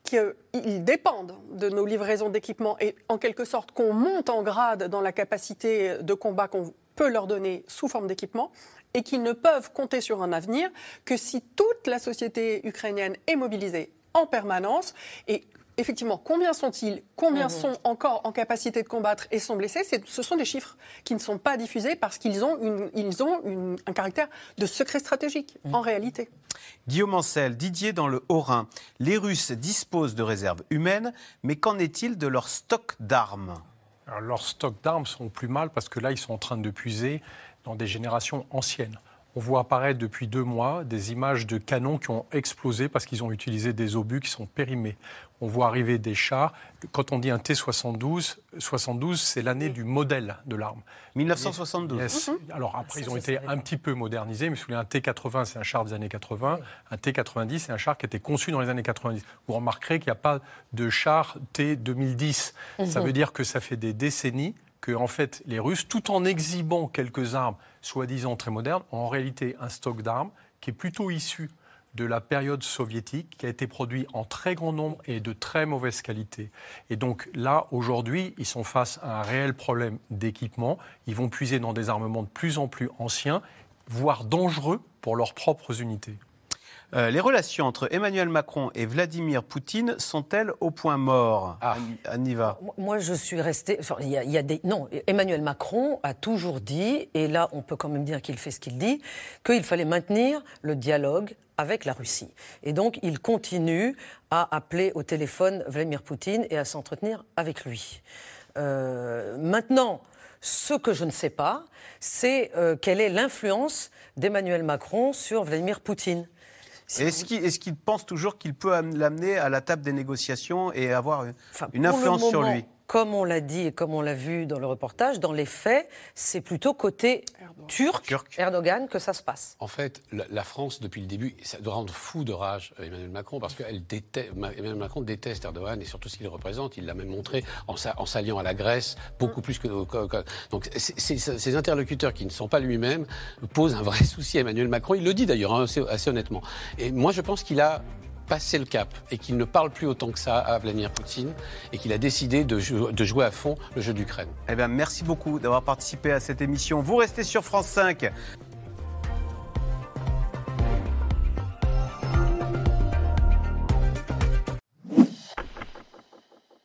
qu'ils dépendent de nos livraisons d'équipements et en quelque sorte qu'on monte en grade dans la capacité de combat qu'on peut leur donner sous forme d'équipement et qu'ils ne peuvent compter sur un avenir que si toute la société ukrainienne est mobilisée en permanence et effectivement, combien sont-ils Combien mhm. sont encore en capacité de combattre et sont blessés Ce sont des chiffres qui ne sont pas diffusés parce qu'ils ont, ils ont un caractère de secret stratégique, mhm. en réalité. Guillaume Ancel, Didier dans le Haut-Rhin. Les Russes disposent de réserves humaines, mais qu'en est-il de leur stock d'armes? Leurs stocks d'armes sont plus mal parce que là, ils sont en train de puiser dans des générations anciennes. On voit apparaître depuis deux mois des images de canons qui ont explosé parce qu'ils ont utilisé des obus qui sont périmés. On voit arriver des chars. Quand on dit un T-72, 72, c'est l'année du modèle de l'arme. 1972. Mhm. Alors après, ils ont été un petit peu modernisés. Mais vous un T-80, c'est un char des années 80. Un T-90, c'est un char qui a été conçu dans les années 90. Vous remarquerez qu'il n'y a pas de char T-2010. Ça mhm. veut dire que ça fait des décennies que en fait, les Russes, tout en exhibant quelques armes soi-disant très modernes, ont en réalité un stock d'armes qui est plutôt issu de la période soviétique, qui a été produit en très grand nombre et de très mauvaise qualité. Et donc là, aujourd'hui, ils sont face à un réel problème d'équipement. Ils vont puiser dans des armements de plus en plus anciens, voire dangereux pour leurs propres unités. Euh, les relations entre Emmanuel Macron et Vladimir Poutine sont-elles au point mort? Ah. Aniva Moi, je suis restée. il y, a, des... Non, Emmanuel Macron a toujours dit, et là, on peut quand même dire qu'il fait ce qu'il dit, qu'il fallait maintenir le dialogue avec la Russie. Et donc, il continue à appeler au téléphone Vladimir Poutine et à s'entretenir avec lui. Euh, maintenant, ce que je ne sais pas, c'est euh, quelle est l'influence d'Emmanuel Macron sur Vladimir Poutine. Est-ce qu'il pense toujours qu'il peut l'amener à la table des négociations et avoir une, influence sur lui? Comme on l'a dit et comme on l'a vu dans le reportage, dans les faits, c'est plutôt côté turc, Erdogan, que ça se passe. En fait, la, France, depuis le début, ça doit rendre fou de rage euh, Emmanuel Macron, parce qu'Emmanuel Macron déteste Erdogan et surtout ce qu'il représente. Il l'a même montré en s'alliant à la Grèce, beaucoup plus que. Donc, ces interlocuteurs qui ne sont pas lui-même posent un vrai souci à Emmanuel Macron. Il le dit d'ailleurs, hein, assez honnêtement. Et moi, je pense qu'il a passé le cap et qu'il ne parle plus autant que ça à Vladimir Poutine et qu'il a décidé de, jouer à fond le jeu d'Ukraine. Eh bien, merci beaucoup d'avoir participé à cette émission. Vous restez sur France 5.